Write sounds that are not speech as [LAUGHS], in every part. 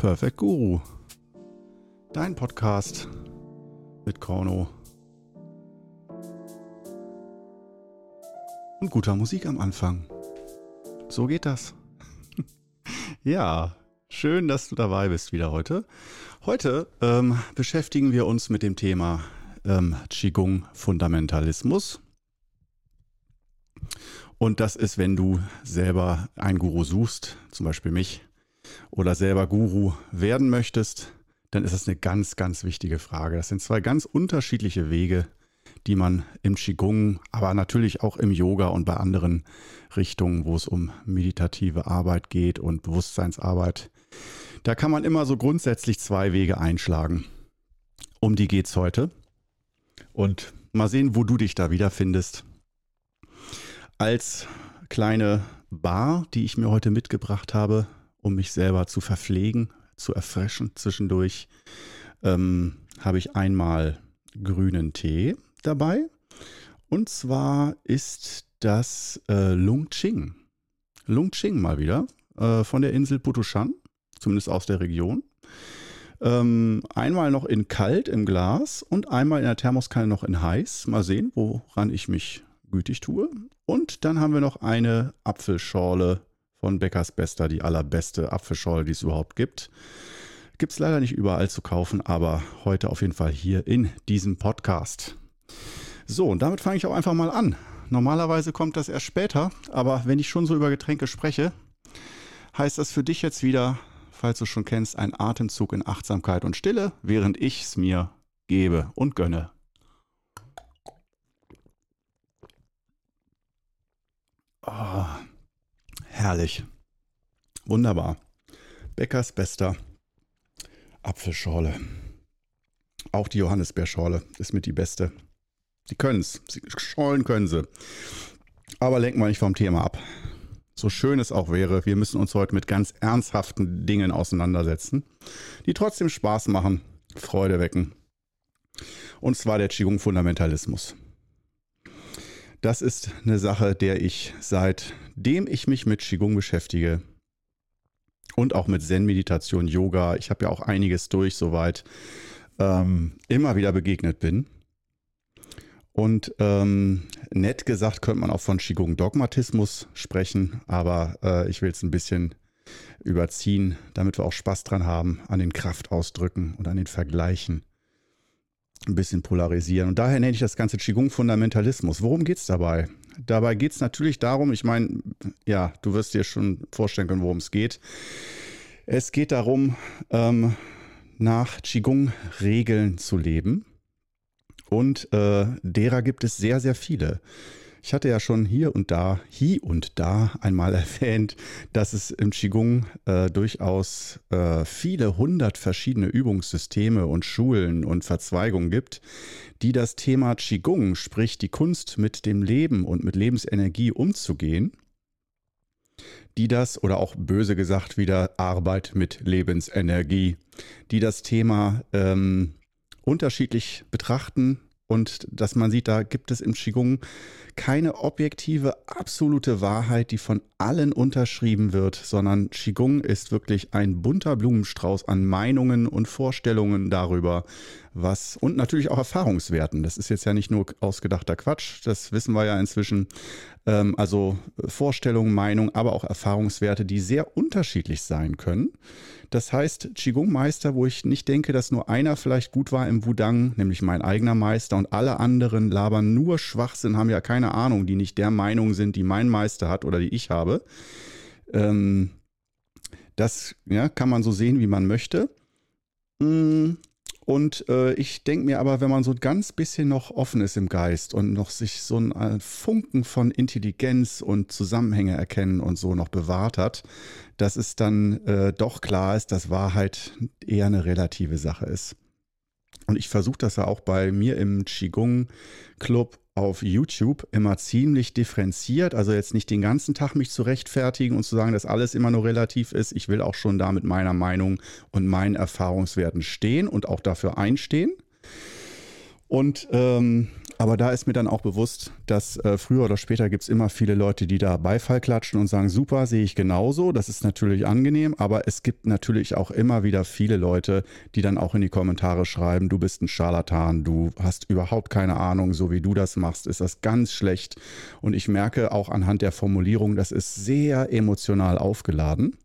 Perfect Guru. Dein Podcast mit Korno. Und guter Musik am Anfang. So geht das. [LAUGHS] ja, schön, dass du dabei bist wieder heute. Heute ähm, beschäftigen wir uns mit dem Thema ähm, Qigong Fundamentalismus. Und das ist, wenn du selber einen Guru suchst, zum Beispiel mich, oder selber Guru werden möchtest, dann ist das eine ganz, ganz wichtige Frage. Das sind zwei ganz unterschiedliche Wege, die man im Qigong, aber natürlich auch im Yoga und bei anderen Richtungen, wo es um meditative Arbeit geht und Bewusstseinsarbeit, da kann man immer so grundsätzlich zwei Wege einschlagen. Um die geht es heute. Und mal sehen, wo du dich da wiederfindest. Als kleine Bar, die ich mir heute mitgebracht habe, um mich selber zu verpflegen, zu erfrischen zwischendurch, ähm, habe ich einmal grünen Tee dabei. Und zwar ist das äh, Lung Ching. Lung Ching mal wieder äh, von der Insel Putushan, zumindest aus der Region. Ähm, einmal noch in kalt im Glas und einmal in der Thermoskanne noch in heiß. Mal sehen, woran ich mich gütig tue. Und dann haben wir noch eine Apfelschorle von Beckers Bester, die allerbeste Apfelschorle, die es überhaupt gibt. Gibt es leider nicht überall zu kaufen, aber heute auf jeden Fall hier in diesem Podcast. So, und damit fange ich auch einfach mal an. Normalerweise kommt das erst später, aber wenn ich schon so über Getränke spreche, heißt das für dich jetzt wieder, falls du schon kennst, ein Atemzug in Achtsamkeit und Stille, während ich es mir gebe und gönne. Oh, herrlich. Wunderbar. Bäckers bester Apfelschorle. Auch die Johannisbeerschorle ist mit die beste. Sie können es. Schorlen können sie. Aber lenken wir nicht vom Thema ab. So schön es auch wäre, wir müssen uns heute mit ganz ernsthaften Dingen auseinandersetzen, die trotzdem Spaß machen, Freude wecken. Und zwar der Qigong-Fundamentalismus. Das ist eine Sache, der ich seitdem ich mich mit Qigong beschäftige und auch mit Zen-Meditation, Yoga, ich habe ja auch einiges durch soweit, ähm, immer wieder begegnet bin. Und ähm, nett gesagt könnte man auch von Qigong-Dogmatismus sprechen, aber äh, ich will es ein bisschen überziehen, damit wir auch Spaß dran haben, an den Kraftausdrücken und an den Vergleichen ein bisschen polarisieren. Und daher nenne ich das Ganze Qigong-Fundamentalismus. Worum geht es dabei? Dabei geht es natürlich darum, ich meine, ja, du wirst dir schon vorstellen können, worum es geht. Es geht darum, ähm, nach Qigong-Regeln zu leben. Und äh, derer gibt es sehr, sehr viele. Ich hatte ja schon hier und da, hier und da einmal [LAUGHS] erwähnt, dass es im Qigong äh, durchaus äh, viele hundert verschiedene Übungssysteme und Schulen und Verzweigungen gibt, die das Thema Qigong, sprich die Kunst mit dem Leben und mit Lebensenergie umzugehen, die das, oder auch böse gesagt wieder Arbeit mit Lebensenergie, die das Thema ähm, unterschiedlich betrachten, und dass man sieht, da gibt es im Qigong keine objektive, absolute Wahrheit, die von allen unterschrieben wird, sondern Qigong ist wirklich ein bunter Blumenstrauß an Meinungen und Vorstellungen darüber, was und natürlich auch Erfahrungswerten. Das ist jetzt ja nicht nur ausgedachter Quatsch, das wissen wir ja inzwischen. Ähm, also Vorstellungen, Meinungen, aber auch Erfahrungswerte, die sehr unterschiedlich sein können. Das heißt, Qigong-Meister, wo ich nicht denke, dass nur einer vielleicht gut war im Wudang, nämlich mein eigener Meister, und alle anderen labern nur Schwachsinn, haben ja keine Ahnung, die nicht der Meinung sind, die mein Meister hat oder die ich habe. Ähm, das ja, kann man so sehen, wie man möchte. Mm, und äh, ich denke mir aber, wenn man so ein ganz bisschen noch offen ist im Geist und noch sich so ein äh, Funken von Intelligenz und Zusammenhänge erkennen und so noch bewahrt hat, dass es dann äh, doch klar ist, dass Wahrheit eher eine relative Sache ist. Und ich versuche das ja auch bei mir im Qigong Club auf YouTube immer ziemlich differenziert. Also jetzt nicht den ganzen Tag mich zu rechtfertigen und zu sagen, dass alles immer nur relativ ist. Ich will auch schon da mit meiner Meinung und meinen Erfahrungswerten stehen und auch dafür einstehen. Und ähm, Aber da ist mir dann auch bewusst, dass äh, früher oder später gibt es immer viele Leute, die da Beifall klatschen und sagen, super, sehe ich genauso. Das ist natürlich angenehm, aber es gibt natürlich auch immer wieder viele Leute, die dann auch in die Kommentare schreiben, du bist ein Scharlatan, du hast überhaupt keine Ahnung, so wie du das machst, ist das ganz schlecht. Und ich merke auch anhand der Formulierung, das ist sehr emotional aufgeladen.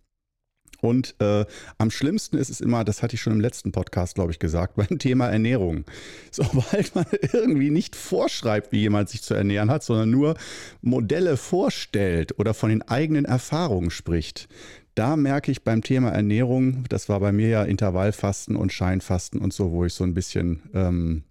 Und äh, am schlimmsten ist es immer, das hatte ich schon im letzten Podcast, glaube ich, gesagt, [LAUGHS] beim Thema Ernährung. Sobald man [LAUGHS] irgendwie nicht vorschreibt, wie jemand sich zu ernähren hat, sondern nur Modelle vorstellt oder von den eigenen Erfahrungen spricht, da merke ich beim Thema Ernährung, das war bei mir ja Intervallfasten und Scheinfasten und so, wo ich so ein bisschen ähm,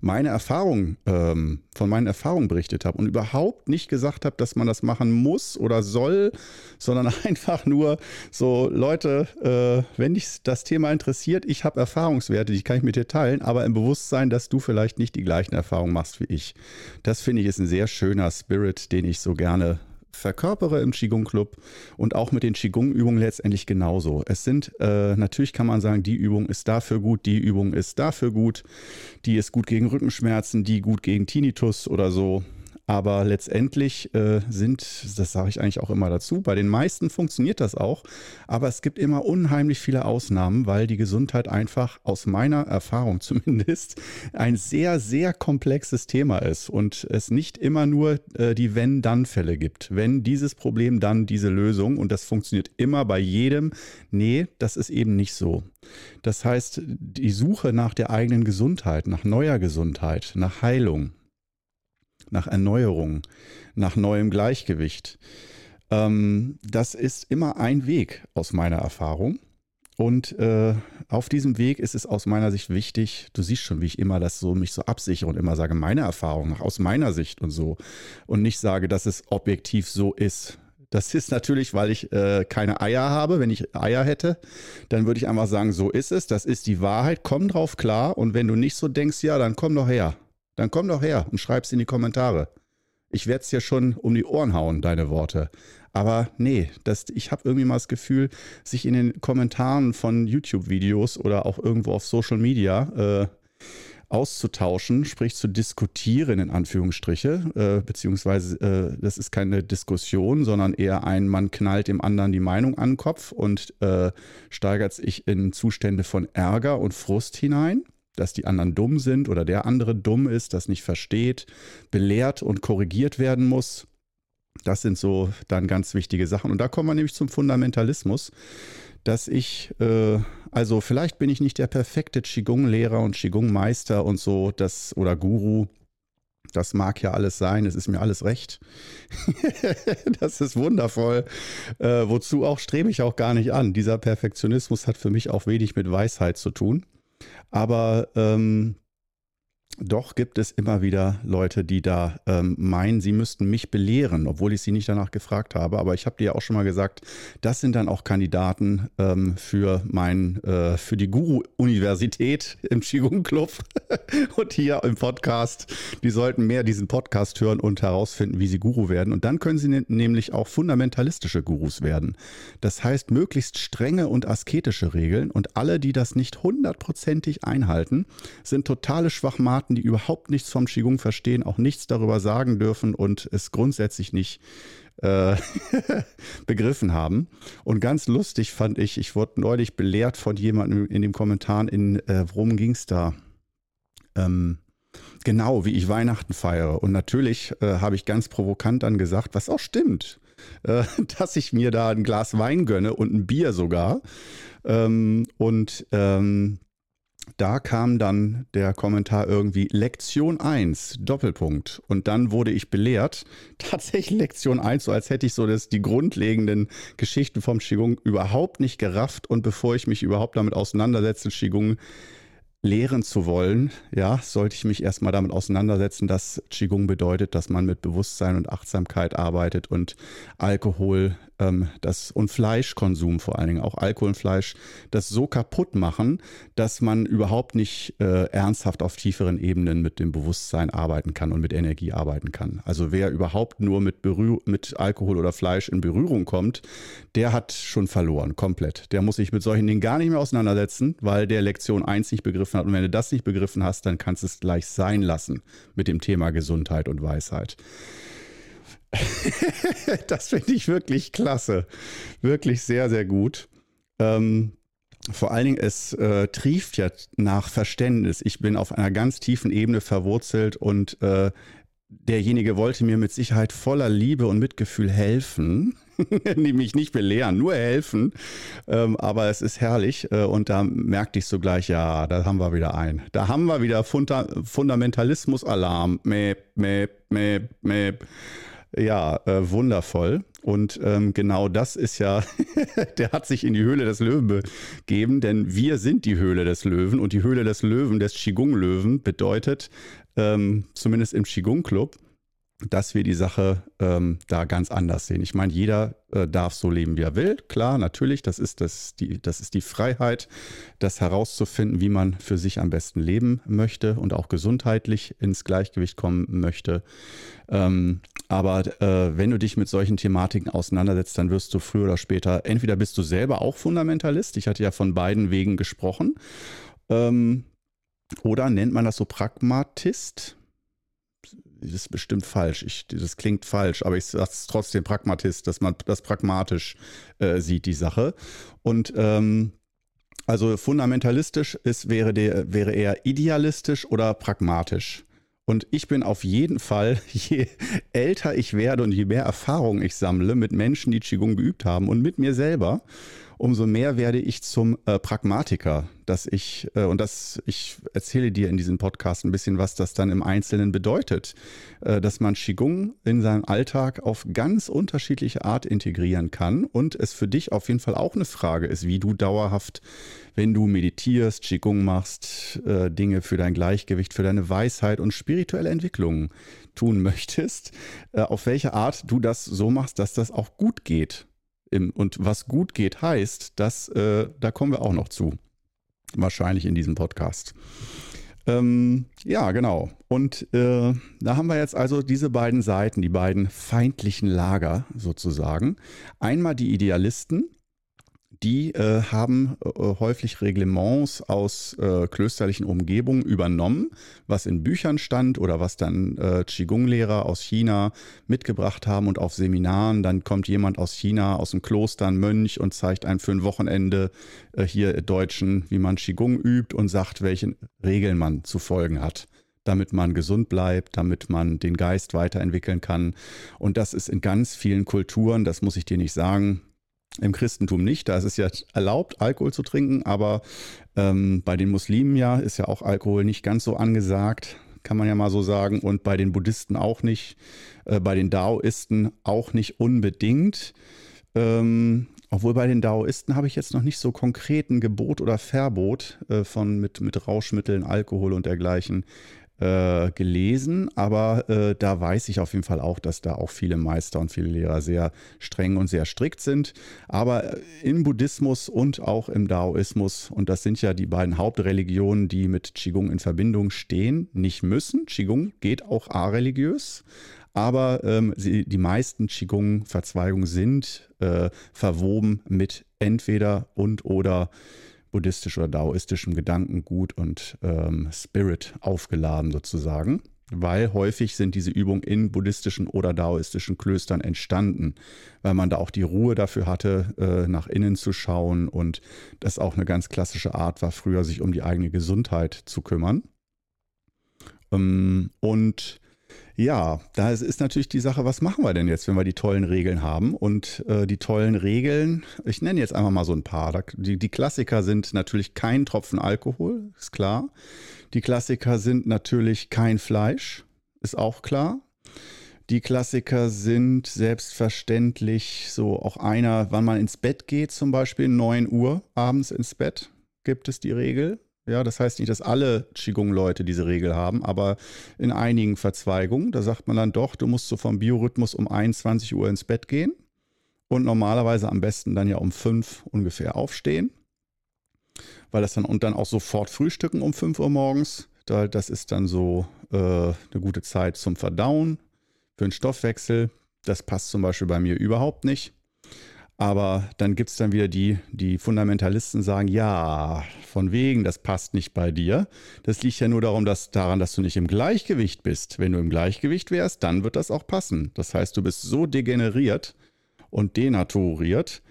meine Erfahrung, ähm, von meinen Erfahrungen berichtet habe und überhaupt nicht gesagt habe, dass man das machen muss oder soll, sondern [LAUGHS] einfach nur so, Leute, äh, wenn dich das Thema interessiert, ich habe Erfahrungswerte, die kann ich mit dir teilen, aber im Bewusstsein, dass du vielleicht nicht die gleichen Erfahrungen machst wie ich. Das finde ich ist ein sehr schöner Spirit, den ich so gerne verkörpere im Qigong Club und auch mit den Qigong Übungen letztendlich genauso. Es sind äh, natürlich kann man sagen, die Übung ist dafür gut, die Übung ist dafür gut, die ist gut gegen Rückenschmerzen, die gut gegen Tinnitus oder so. Aber letztendlich äh, sind, das sage ich eigentlich auch immer dazu, bei den meisten funktioniert das auch. Aber es gibt immer unheimlich viele Ausnahmen, weil die Gesundheit einfach aus meiner Erfahrung [LAUGHS] zumindest ein sehr, sehr komplexes Thema ist und es nicht immer nur äh, die Wenn-Dann-Fälle gibt. Wenn dieses Problem, dann diese Lösung und das funktioniert immer bei jedem. Nee, das ist eben nicht so. Das heißt, die Suche nach der eigenen Gesundheit, nach neuer Gesundheit, nach Heilung, nach Erneuerung, nach neuem Gleichgewicht. Ähm, das ist immer ein Weg aus meiner Erfahrung. Und äh, auf diesem Weg ist es aus meiner Sicht wichtig, du siehst schon, wie ich immer das so mich so absichere und immer sage, meine Erfahrung aus meiner Sicht und so. Und nicht sage, dass es objektiv so ist. Das ist natürlich, weil ich äh, keine Eier habe. Wenn ich Eier hätte, dann würde ich einfach sagen, so ist es, das ist die Wahrheit, komm drauf klar. Und wenn du nicht so denkst, ja, dann komm doch her. Dann komm doch her und schreib's in die Kommentare. Ich werde es dir schon um die Ohren hauen, deine Worte. Aber nee, das, ich habe irgendwie mal das Gefühl, sich in den Kommentaren von YouTube-Videos oder auch irgendwo auf Social Media äh, auszutauschen, sprich zu diskutieren in Anführungsstriche, äh, beziehungsweise äh, das ist keine Diskussion, sondern eher ein, man knallt dem anderen die Meinung an den Kopf und äh, steigert sich in Zustände von Ärger und Frust hinein dass die anderen dumm sind oder der andere dumm ist, das nicht versteht, belehrt und korrigiert werden muss. Das sind so dann ganz wichtige Sachen. Und da kommen wir nämlich zum Fundamentalismus, dass ich, äh, also vielleicht bin ich nicht der perfekte Qigong-Lehrer und Qigong-Meister und so, das oder Guru. Das mag ja alles sein, es ist mir alles recht. [LAUGHS] das ist wundervoll. Äh, wozu auch strebe ich auch gar nicht an. Dieser Perfektionismus hat für mich auch wenig mit Weisheit zu tun. Aber ähm, doch gibt es immer wieder Leute, die da ähm, meinen, sie müssten mich belehren, obwohl ich sie nicht danach gefragt habe. Aber ich habe dir ja auch schon mal gesagt, das sind dann auch Kandidaten ähm, für mein, äh, für die Guru-Universität im Qigong Club [LAUGHS] und hier im Podcast. Die sollten mehr diesen Podcast hören und herausfinden, wie sie Guru werden. Und dann können sie ne nämlich auch fundamentalistische Gurus werden. Das heißt, möglichst strenge und asketische Regeln und alle, die das nicht hundertprozentig einhalten, sind totale Schwachmaten Experten, die überhaupt nichts vom Qigong verstehen, auch nichts darüber sagen dürfen und es grundsätzlich nicht äh, [LAUGHS] begriffen haben. Und ganz lustig fand ich, ich wurde neulich belehrt von jemandem in den Kommentaren, in äh, worum ging es da? Ähm, genau, wie ich Weihnachten feiere. Und natürlich äh, habe ich ganz provokant dann gesagt, was auch stimmt, äh, [LAUGHS] dass ich mir da ein Glas Wein gönne und ein Bier sogar. Ähm, und ähm, da kam dann der Kommentar irgendwie Lektion 1, Doppelpunkt. Und dann wurde ich belehrt, [LAUGHS] tatsächlich Lektion 1, so als hätte ich so das, die grundlegenden Geschichten vom Qigong überhaupt nicht gerafft. Und bevor ich mich überhaupt damit auseinandersetze, Qigong lehren zu wollen, ja, sollte ich mich erstmal damit auseinandersetzen, dass Qigong bedeutet, dass man mit Bewusstsein und Achtsamkeit arbeitet und Alkohol ähm, das und Fleischkonsum vor allen Dingen, auch Alkohol und Fleisch, das so kaputt machen, dass man überhaupt nicht äh, ernsthaft auf tieferen Ebenen mit dem Bewusstsein arbeiten kann und mit Energie arbeiten kann. Also wer überhaupt nur mit, Berühr mit Alkohol oder Fleisch in Berührung kommt, der hat schon verloren, komplett. Der muss sich mit solchen Dingen gar nicht mehr auseinandersetzen, weil der Lektion 1 nicht begriffen hat. Und wenn du das nicht begriffen hast, dann kannst du es gleich sein lassen mit dem Thema Gesundheit und Weisheit. [LAUGHS] das finde ich wirklich klasse. Wirklich sehr, sehr gut. Ähm, vor allen Dingen, es äh, trieft ja nach Verständnis. Ich bin auf einer ganz tiefen Ebene verwurzelt und äh, derjenige wollte mir mit Sicherheit voller Liebe und Mitgefühl helfen. [LAUGHS] Nämlich nicht belehren, nur helfen. Ähm, aber es ist herrlich. Äh, und da merkte ich sogleich, ja, da haben wir wieder ein. Da haben wir wieder Funda Fundamentalismus-Alarm. Mäp, mäp, mäp, mäp. Ja, äh, wundervoll. Und ähm, genau das ist ja, [LAUGHS] der hat sich in die Höhle des Löwen begeben, denn wir sind die Höhle des Löwen und die Höhle des Löwen, des Qigong-Löwen, bedeutet, ähm, zumindest im Qigong-Club, dass wir die Sache ähm, da ganz anders sehen. Ich meine, jeder äh, darf so leben, wie er will. Klar, natürlich, das ist, das, die, das ist die Freiheit, das herauszufinden, wie man für sich am besten leben möchte und auch gesundheitlich ins Gleichgewicht kommen möchte. Ähm, aber äh, wenn du dich mit solchen Thematiken auseinandersetzt, dann wirst du früher oder später, entweder bist du selber auch Fundamentalist, ich hatte ja von beiden Wegen gesprochen, ähm, oder nennt man das so Pragmatist? Das ist bestimmt falsch. Ich, das klingt falsch, aber ich sage es trotzdem Pragmatist, dass man das pragmatisch äh, sieht, die Sache. Und ähm, also fundamentalistisch ist, wäre, der, wäre eher idealistisch oder pragmatisch. Und ich bin auf jeden Fall, [LAUGHS] je älter ich werde und je mehr Erfahrung ich sammle mit Menschen, die Qigong geübt haben und mit mir selber, umso mehr werde ich zum äh, Pragmatiker, dass ich, äh, und das, ich erzähle dir in diesem Podcast ein bisschen, was das dann im Einzelnen bedeutet, äh, dass man Qigong in seinen Alltag auf ganz unterschiedliche Art integrieren kann und es für dich auf jeden Fall auch eine Frage ist, wie du dauerhaft, wenn du meditierst, Qigong machst, äh, Dinge für dein Gleichgewicht, für deine Weisheit und spirituelle Entwicklung tun möchtest, äh, auf welche Art du das so machst, dass das auch gut geht im, und was gut geht, heißt, dass, äh, da kommen wir auch noch zu. Wahrscheinlich in diesem Podcast. Ähm, ja, genau. Und äh, da haben wir jetzt also diese beiden Seiten, die beiden feindlichen Lager sozusagen. Einmal die Idealisten, die äh, haben äh, häufig Reglements aus äh, klösterlichen Umgebungen übernommen, was in Büchern stand oder was dann äh, Qigong-Lehrer aus China mitgebracht haben und auf Seminaren. Dann kommt jemand aus China, aus dem Kloster, ein Mönch und zeigt einem für ein Wochenende äh, hier Deutschen, wie man Qigong übt und sagt, welchen Regeln man zu folgen hat damit man gesund bleibt, damit man den Geist weiterentwickeln kann. Und das ist in ganz vielen Kulturen, das muss ich dir nicht sagen, im Christentum nicht, da ist es ja erlaubt, Alkohol zu trinken, aber ähm, bei den Muslimen ja ist ja auch Alkohol nicht ganz so angesagt, kann man ja mal so sagen, und bei den Buddhisten auch nicht, äh, bei den Daoisten auch nicht unbedingt. Ähm, obwohl bei den Daoisten habe ich jetzt noch nicht so konkreten Gebot oder Verbot äh, von mit, mit Rauschmitteln, Alkohol und dergleichen äh, gelesen, aber äh, da weiß ich auf jeden Fall auch, dass da auch viele Meister und viele Lehrer sehr streng und sehr strikt sind. Aber äh, im Buddhismus und auch im Daoismus, und das sind ja die beiden Hauptreligionen, die mit Qigong in Verbindung stehen, nicht müssen. Qigong geht auch areligiös, aber ähm, sie, die meisten Qigong-Verzweigungen sind äh, verwoben mit entweder und oder buddhistisch oder daoistischem Gedankengut und ähm, Spirit aufgeladen sozusagen, weil häufig sind diese Übungen in buddhistischen oder daoistischen Klöstern entstanden, weil man da auch die Ruhe dafür hatte, äh, nach innen zu schauen und das auch eine ganz klassische Art war, früher sich um die eigene Gesundheit zu kümmern. Ähm, und ja, da ist natürlich die Sache, was machen wir denn jetzt, wenn wir die tollen Regeln haben? Und äh, die tollen Regeln, ich nenne jetzt einfach mal so ein paar. Die, die Klassiker sind natürlich kein Tropfen Alkohol, ist klar. Die Klassiker sind natürlich kein Fleisch, ist auch klar. Die Klassiker sind selbstverständlich so auch einer, wann man ins Bett geht, zum Beispiel 9 Uhr abends ins Bett, gibt es die Regel. Ja, das heißt nicht, dass alle Qigong-Leute diese Regel haben, aber in einigen Verzweigungen, da sagt man dann doch, du musst so vom Biorhythmus um 21 Uhr ins Bett gehen. und normalerweise am besten dann ja um fünf ungefähr aufstehen, weil das dann und dann auch sofort frühstücken um 5 Uhr morgens. Das ist dann so äh, eine gute Zeit zum Verdauen, für den Stoffwechsel. Das passt zum Beispiel bei mir überhaupt nicht. Aber dann gibt es dann wieder die, die Fundamentalisten sagen, ja, von wegen, das passt nicht bei dir. Das liegt ja nur darum, dass, daran, dass du nicht im Gleichgewicht bist. Wenn du im Gleichgewicht wärst, dann wird das auch passen. Das heißt, du bist so degeneriert und denaturiert,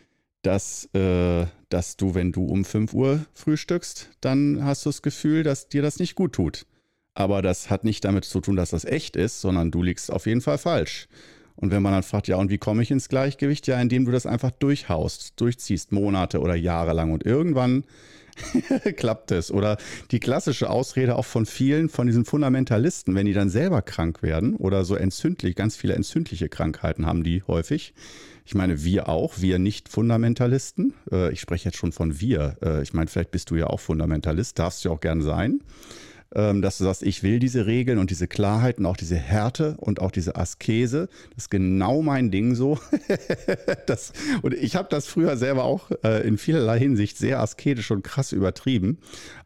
dass, äh, dass du, wenn du um 5 Uhr frühstückst, dann hast du das Gefühl, dass dir das nicht gut tut. Aber das hat nicht damit zu tun, dass das echt ist, sondern du liegst auf jeden Fall falsch. Und wenn man dann fragt, ja, und wie komme ich ins Gleichgewicht? Ja, indem du das einfach durchhaust, durchziehst, Monate oder Jahre lang. Und irgendwann [LAUGHS] klappt es. Oder die klassische Ausrede auch von vielen, von diesen Fundamentalisten, wenn die dann selber krank werden oder so entzündlich, ganz viele entzündliche Krankheiten haben die häufig. Ich meine, wir auch, wir nicht Fundamentalisten. Äh, ich spreche jetzt schon von wir. Äh, ich meine, vielleicht bist du ja auch Fundamentalist, darfst du ja auch gern sein. Ähm, dass du sagst, ich will diese Regeln und diese Klarheit und auch diese Härte und auch diese Askese. Das ist genau mein Ding so. [LAUGHS] das, und ich habe das früher selber auch äh, in vielerlei Hinsicht sehr asketisch und krass übertrieben.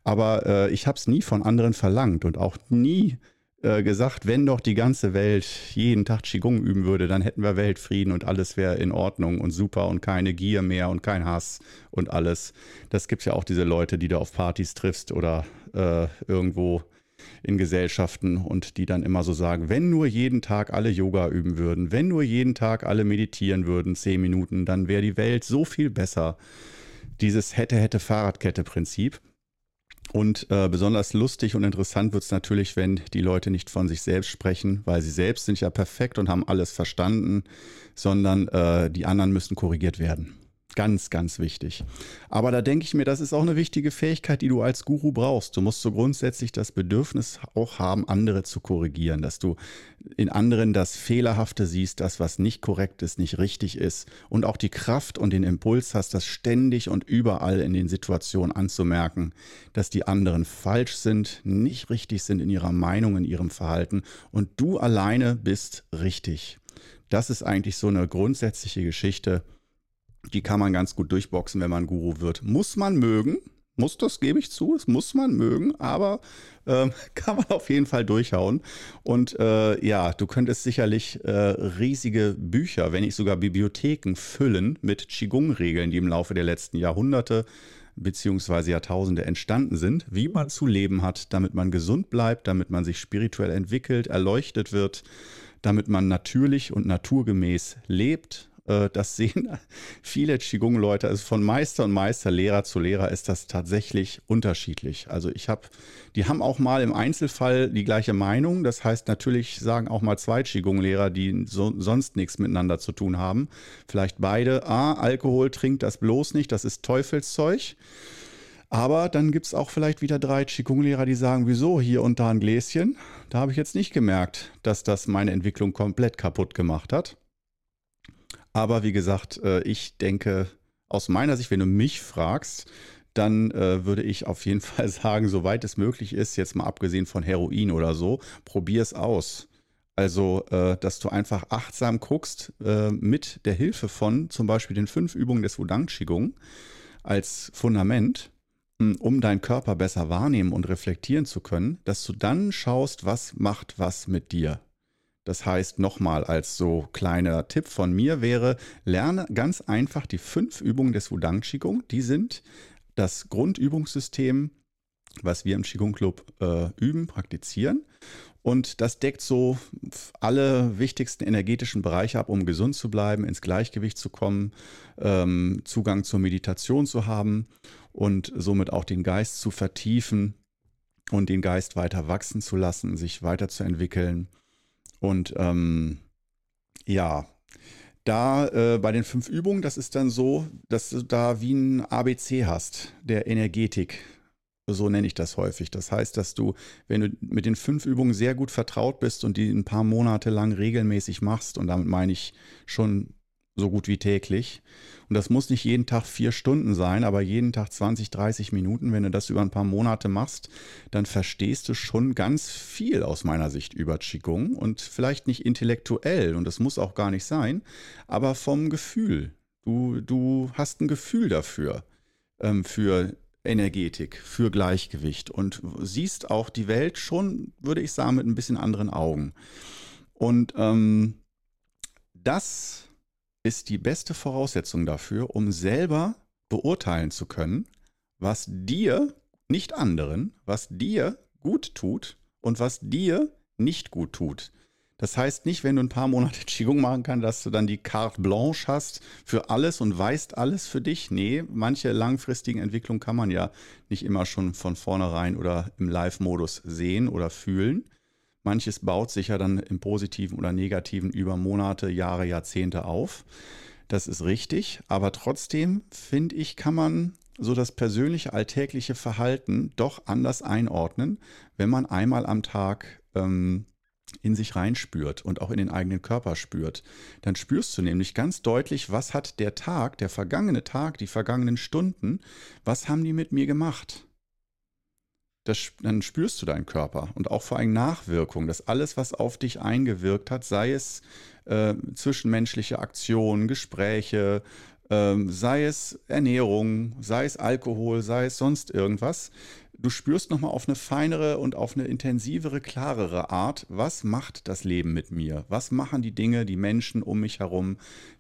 Aber äh, ich habe es nie von anderen verlangt und auch nie äh, gesagt, wenn doch die ganze Welt jeden Tag Qigong üben würde, dann hätten wir Weltfrieden und alles wäre in Ordnung und super und keine Gier mehr und kein Hass und alles. Das gibt ja auch diese Leute, die du auf Partys triffst oder äh, irgendwo in Gesellschaften und die dann immer so sagen, wenn nur jeden Tag alle Yoga üben würden, wenn nur jeden Tag alle meditieren würden, zehn Minuten, dann wäre die Welt so viel besser. Dieses hätte, hätte Fahrradkette-Prinzip. Und äh, besonders lustig und interessant wird es natürlich, wenn die Leute nicht von sich selbst sprechen, weil sie selbst sind ja perfekt und haben alles verstanden, sondern äh, die anderen müssen korrigiert werden. Ganz, ganz wichtig. Aber da denke ich mir, das ist auch eine wichtige Fähigkeit, die du als Guru brauchst. Du musst so grundsätzlich das Bedürfnis auch haben, andere zu korrigieren, dass du in anderen das Fehlerhafte siehst, das, was nicht korrekt ist, nicht richtig ist und auch die Kraft und den Impuls hast, das ständig und überall in den Situationen anzumerken, dass die anderen falsch sind, nicht richtig sind in ihrer Meinung, in ihrem Verhalten und du alleine bist richtig. Das ist eigentlich so eine grundsätzliche Geschichte die kann man ganz gut durchboxen, wenn man Guru wird. Muss man mögen, muss das, gebe ich zu, das muss man mögen, aber äh, [LAUGHS] kann man auf jeden Fall durchhauen. Und äh, ja, du könntest sicherlich äh, riesige Bücher, wenn nicht sogar Bibliotheken füllen mit Qigong-Regeln, die im Laufe der letzten Jahrhunderte beziehungsweise Jahrtausende entstanden sind, wie man zu leben hat, damit man gesund bleibt, damit man sich spirituell entwickelt, erleuchtet wird, damit man natürlich und naturgemäß lebt, das sehen [LAUGHS] viele Qigong-Leute. Also von Meister und Meister, Lehrer zu Lehrer ist das tatsächlich unterschiedlich. Also ich habe, die haben auch mal im Einzelfall die gleiche Meinung. Das heißt, natürlich sagen auch mal zwei Qigong-Lehrer, die so, sonst nichts miteinander zu tun haben. Vielleicht beide, ah, Alkohol trinkt das bloß nicht, das ist Teufelszeug. Aber dann gibt es auch vielleicht wieder drei Qigong-Lehrer, die sagen, wieso hier und da ein Gläschen? Da habe ich jetzt nicht gemerkt, dass das meine Entwicklung komplett kaputt gemacht hat. Aber wie gesagt, äh, ich denke, aus meiner Sicht, wenn du mich fragst, dann äh, würde ich auf jeden [LAUGHS] Fall sagen, soweit es möglich ist, jetzt mal abgesehen von Heroin oder so, probier es aus. Also, äh, dass du einfach achtsam guckst äh, mit der Hilfe von zum Beispiel den fünf Übungen des Wudang Qigong als Fundament, hm, um deinen Körper besser wahrnehmen und reflektieren zu können, dass du dann schaust, was macht was mit dir. Das heißt, nochmal als so kleiner Tipp von mir wäre, lerne ganz einfach die fünf Übungen des Wudang Qigong. Die sind das Grundübungssystem, was wir im Qigong Club äh, üben, praktizieren. Und das deckt so alle wichtigsten energetischen Bereiche ab, um gesund zu bleiben, ins Gleichgewicht zu kommen, ähm, Zugang zur Meditation zu haben und somit auch den Geist zu vertiefen und den Geist weiter wachsen zu lassen, sich weiterzuentwickeln und ähm, ja, da äh, bei den fünf Übungen, das ist dann so, dass du da wie ein ABC hast, der Energetik. So nenne ich das häufig. Das heißt, dass du, wenn du mit den fünf Übungen sehr gut vertraut bist und die ein paar Monate lang regelmäßig machst, und damit meine ich schon so gut wie täglich. Und das muss nicht jeden Tag vier Stunden sein, aber jeden Tag 20, 30 Minuten. Wenn du das über ein paar Monate machst, dann verstehst du schon ganz viel aus meiner Sicht über Qigong und vielleicht nicht intellektuell und das muss auch gar nicht sein, aber vom Gefühl. Du, du hast ein Gefühl dafür, ähm, für Energetik, für Gleichgewicht und siehst auch die Welt schon, würde ich sagen, mit ein bisschen anderen Augen. Und ähm, das ist die beste Voraussetzung dafür, um selber beurteilen zu können, was dir, nicht anderen, was dir gut tut und was dir nicht gut tut. Das heißt nicht, wenn du ein paar Monate [LAUGHS] Qigong machen kannst, dass du dann die carte blanche hast für alles und weißt alles für dich. Nee, manche langfristigen Entwicklungen kann man ja nicht immer schon von vornherein oder im Live-Modus sehen oder fühlen. Manches baut sich ja dann im positiven oder negativen über Monate, Jahre, Jahrzehnte auf. Das ist richtig, aber trotzdem finde ich, kann man so das persönliche alltägliche Verhalten doch anders einordnen, wenn man einmal am Tag ähm, in sich reinspürt und auch in den eigenen Körper spürt, dann spürst du nämlich ganz deutlich, was hat der Tag, der vergangene Tag, die vergangenen Stunden, was haben die mit mir gemacht? Das, dann spürst du deinen Körper und auch vor allem Nachwirkungen, dass alles, was auf dich eingewirkt hat, sei es äh, zwischenmenschliche Aktionen, Gespräche, äh, sei es Ernährung, sei es Alkohol, sei es sonst irgendwas, du spürst nochmal auf eine feinere und auf eine intensivere, klarere Art, was macht das Leben mit mir? Was machen die Dinge, die Menschen um mich herum,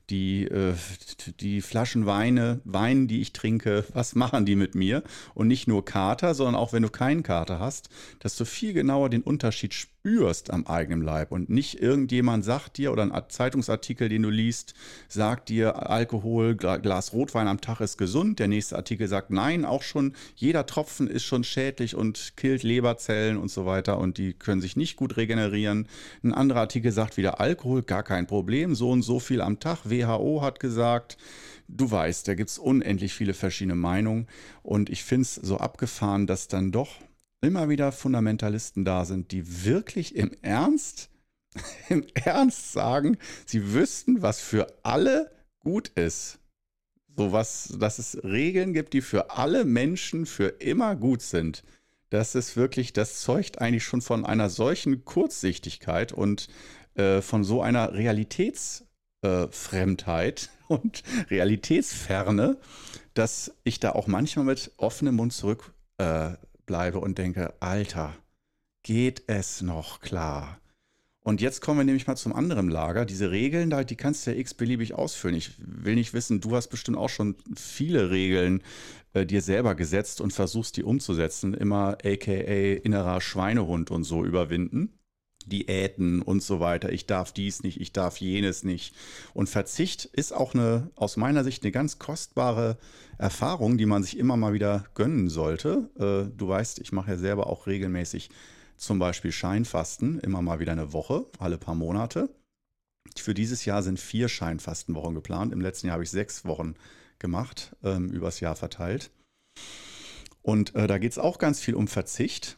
die, äh, die Flaschen Weine, Wein, die ich trinke, was machen die mit mir? Und nicht nur Kater, sondern auch wenn du keinen Kater hast, dass du viel genauer den Unterschied spürst am eigenen Leib und nicht irgendjemand sagt dir oder ein Zeitungsartikel, den du liest, sagt dir, Alkohol, Glas Rotwein am Tag ist gesund. Der nächste Artikel sagt, nein, auch schon jeder Tropfen ist schon schädlich und killt Leberzellen und so weiter und die können sich nicht gut regenerieren. Ein anderer Artikel sagt wieder, Alkohol, gar kein Problem, so und so viel am Tag, WHO hat gesagt. Du weißt, da gibt es unendlich viele verschiedene Meinungen und ich finde es so abgefahren, dass dann doch immer wieder Fundamentalisten da sind, die wirklich im Ernst, [LAUGHS] im Ernst sagen, sie wüssten, was für alle gut ist. So was, dass es Regeln gibt, die für alle Menschen für immer gut sind. Das ist wirklich, das zeugt eigentlich schon von einer solchen Kurzsichtigkeit und äh, von so einer Realitäts- äh, Fremdheit [LAUGHS] und Realitätsferne, dass ich da auch manchmal mit offenem Mund zurückbleibe äh, und denke, Alter, geht es noch klar? Und jetzt kommen wir nämlich mal zum anderen Lager. Diese Regeln, die kannst du ja x-beliebig ausfüllen. Ich will nicht wissen, du hast bestimmt auch schon viele Regeln äh, dir selber gesetzt und versuchst die umzusetzen. Immer aka innerer Schweinehund und so überwinden. Diäten und so weiter. Ich darf dies nicht, ich darf jenes nicht. Und Verzicht ist auch eine, aus meiner Sicht, eine ganz kostbare Erfahrung, die man sich immer mal wieder gönnen sollte. Äh, du weißt, ich mache ja selber auch regelmäßig zum Beispiel Scheinfasten, immer mal wieder eine Woche, alle paar Monate. Für dieses Jahr sind vier Scheinfastenwochen geplant. Im letzten Jahr habe ich sechs Wochen gemacht, ähm, übers Jahr verteilt. Und äh, da geht es auch ganz viel um Verzicht.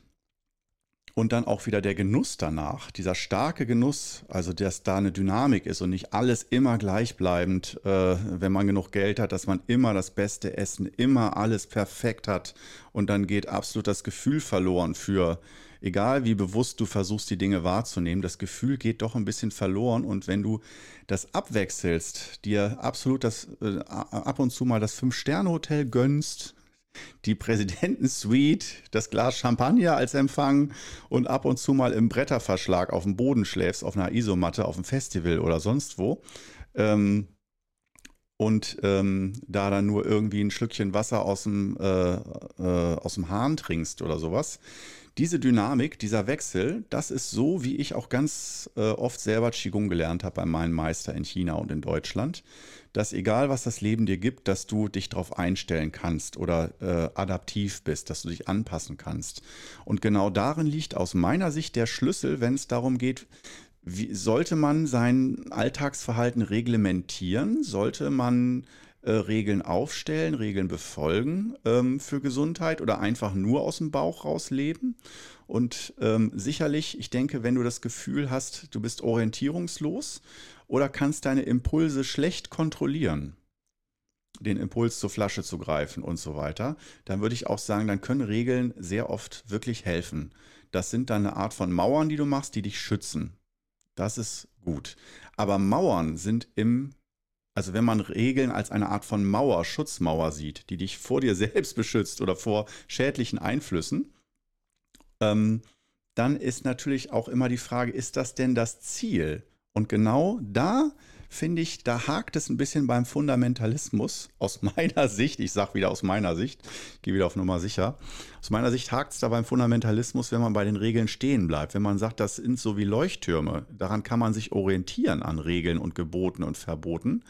Und dann auch wieder der Genuss danach, dieser starke Genuss, also dass da eine Dynamik ist und nicht alles immer gleichbleibend, äh, wenn man genug Geld hat, dass man immer das beste Essen, immer alles perfekt hat und dann geht absolut das Gefühl verloren für, egal wie bewusst du versuchst, die Dinge wahrzunehmen, das Gefühl geht doch ein bisschen verloren und wenn du das abwechselst, dir absolut das äh, ab und zu mal das Fünf-Sterne-Hotel gönnst, die Präsidentensuite, das Glas Champagner als Empfang und ab und zu mal im Bretterverschlag auf dem Boden schläfst, auf einer Isomatte, auf dem Festival oder sonst wo. Ähm, und ähm, da dann nur irgendwie ein Schlückchen Wasser aus dem, äh, äh, aus dem Hahn trinkst oder sowas, diese Dynamik, dieser Wechsel, das ist so, wie ich auch ganz äh, oft selber Qigong gelernt habe bei meinem Meister in China und in Deutschland, dass egal was das Leben dir gibt, dass du dich darauf einstellen kannst oder äh, adaptiv bist, dass du dich anpassen kannst. Und genau darin liegt aus meiner Sicht der Schlüssel, wenn es darum geht, wie, sollte man sein Alltagsverhalten reglementieren? Sollte man äh, Regeln aufstellen, Regeln befolgen ähm, für Gesundheit oder einfach nur aus dem Bauch raus leben. Und ähm, sicherlich, ich denke, wenn du das Gefühl hast, du bist orientierungslos oder kannst deine Impulse schlecht kontrollieren, den Impuls zur Flasche zu greifen und so weiter, dann würde ich auch sagen, dann können Regeln sehr oft wirklich helfen. Das sind dann eine Art von Mauern, die du machst, die dich schützen. Das ist gut. Aber Mauern sind im Also wenn man Regeln als eine Art von Mauer, Schutzmauer sieht, die dich vor dir [LAUGHS] selbst beschützt oder vor schädlichen Einflüssen, ähm, dann ist natürlich auch immer die Frage, ist das denn das Ziel? Und genau da finde ich, da hakt es ein bisschen beim Fundamentalismus aus [LAUGHS] meiner Sicht. Ich sage wieder aus meiner Sicht, gehe wieder auf Nummer sicher. Aus meiner Sicht hakt es da beim Fundamentalismus, wenn man bei den Regeln stehen bleibt. Wenn man sagt, das sind so wie Leuchttürme, daran kann man sich orientieren an Regeln und Geboten und Verboten,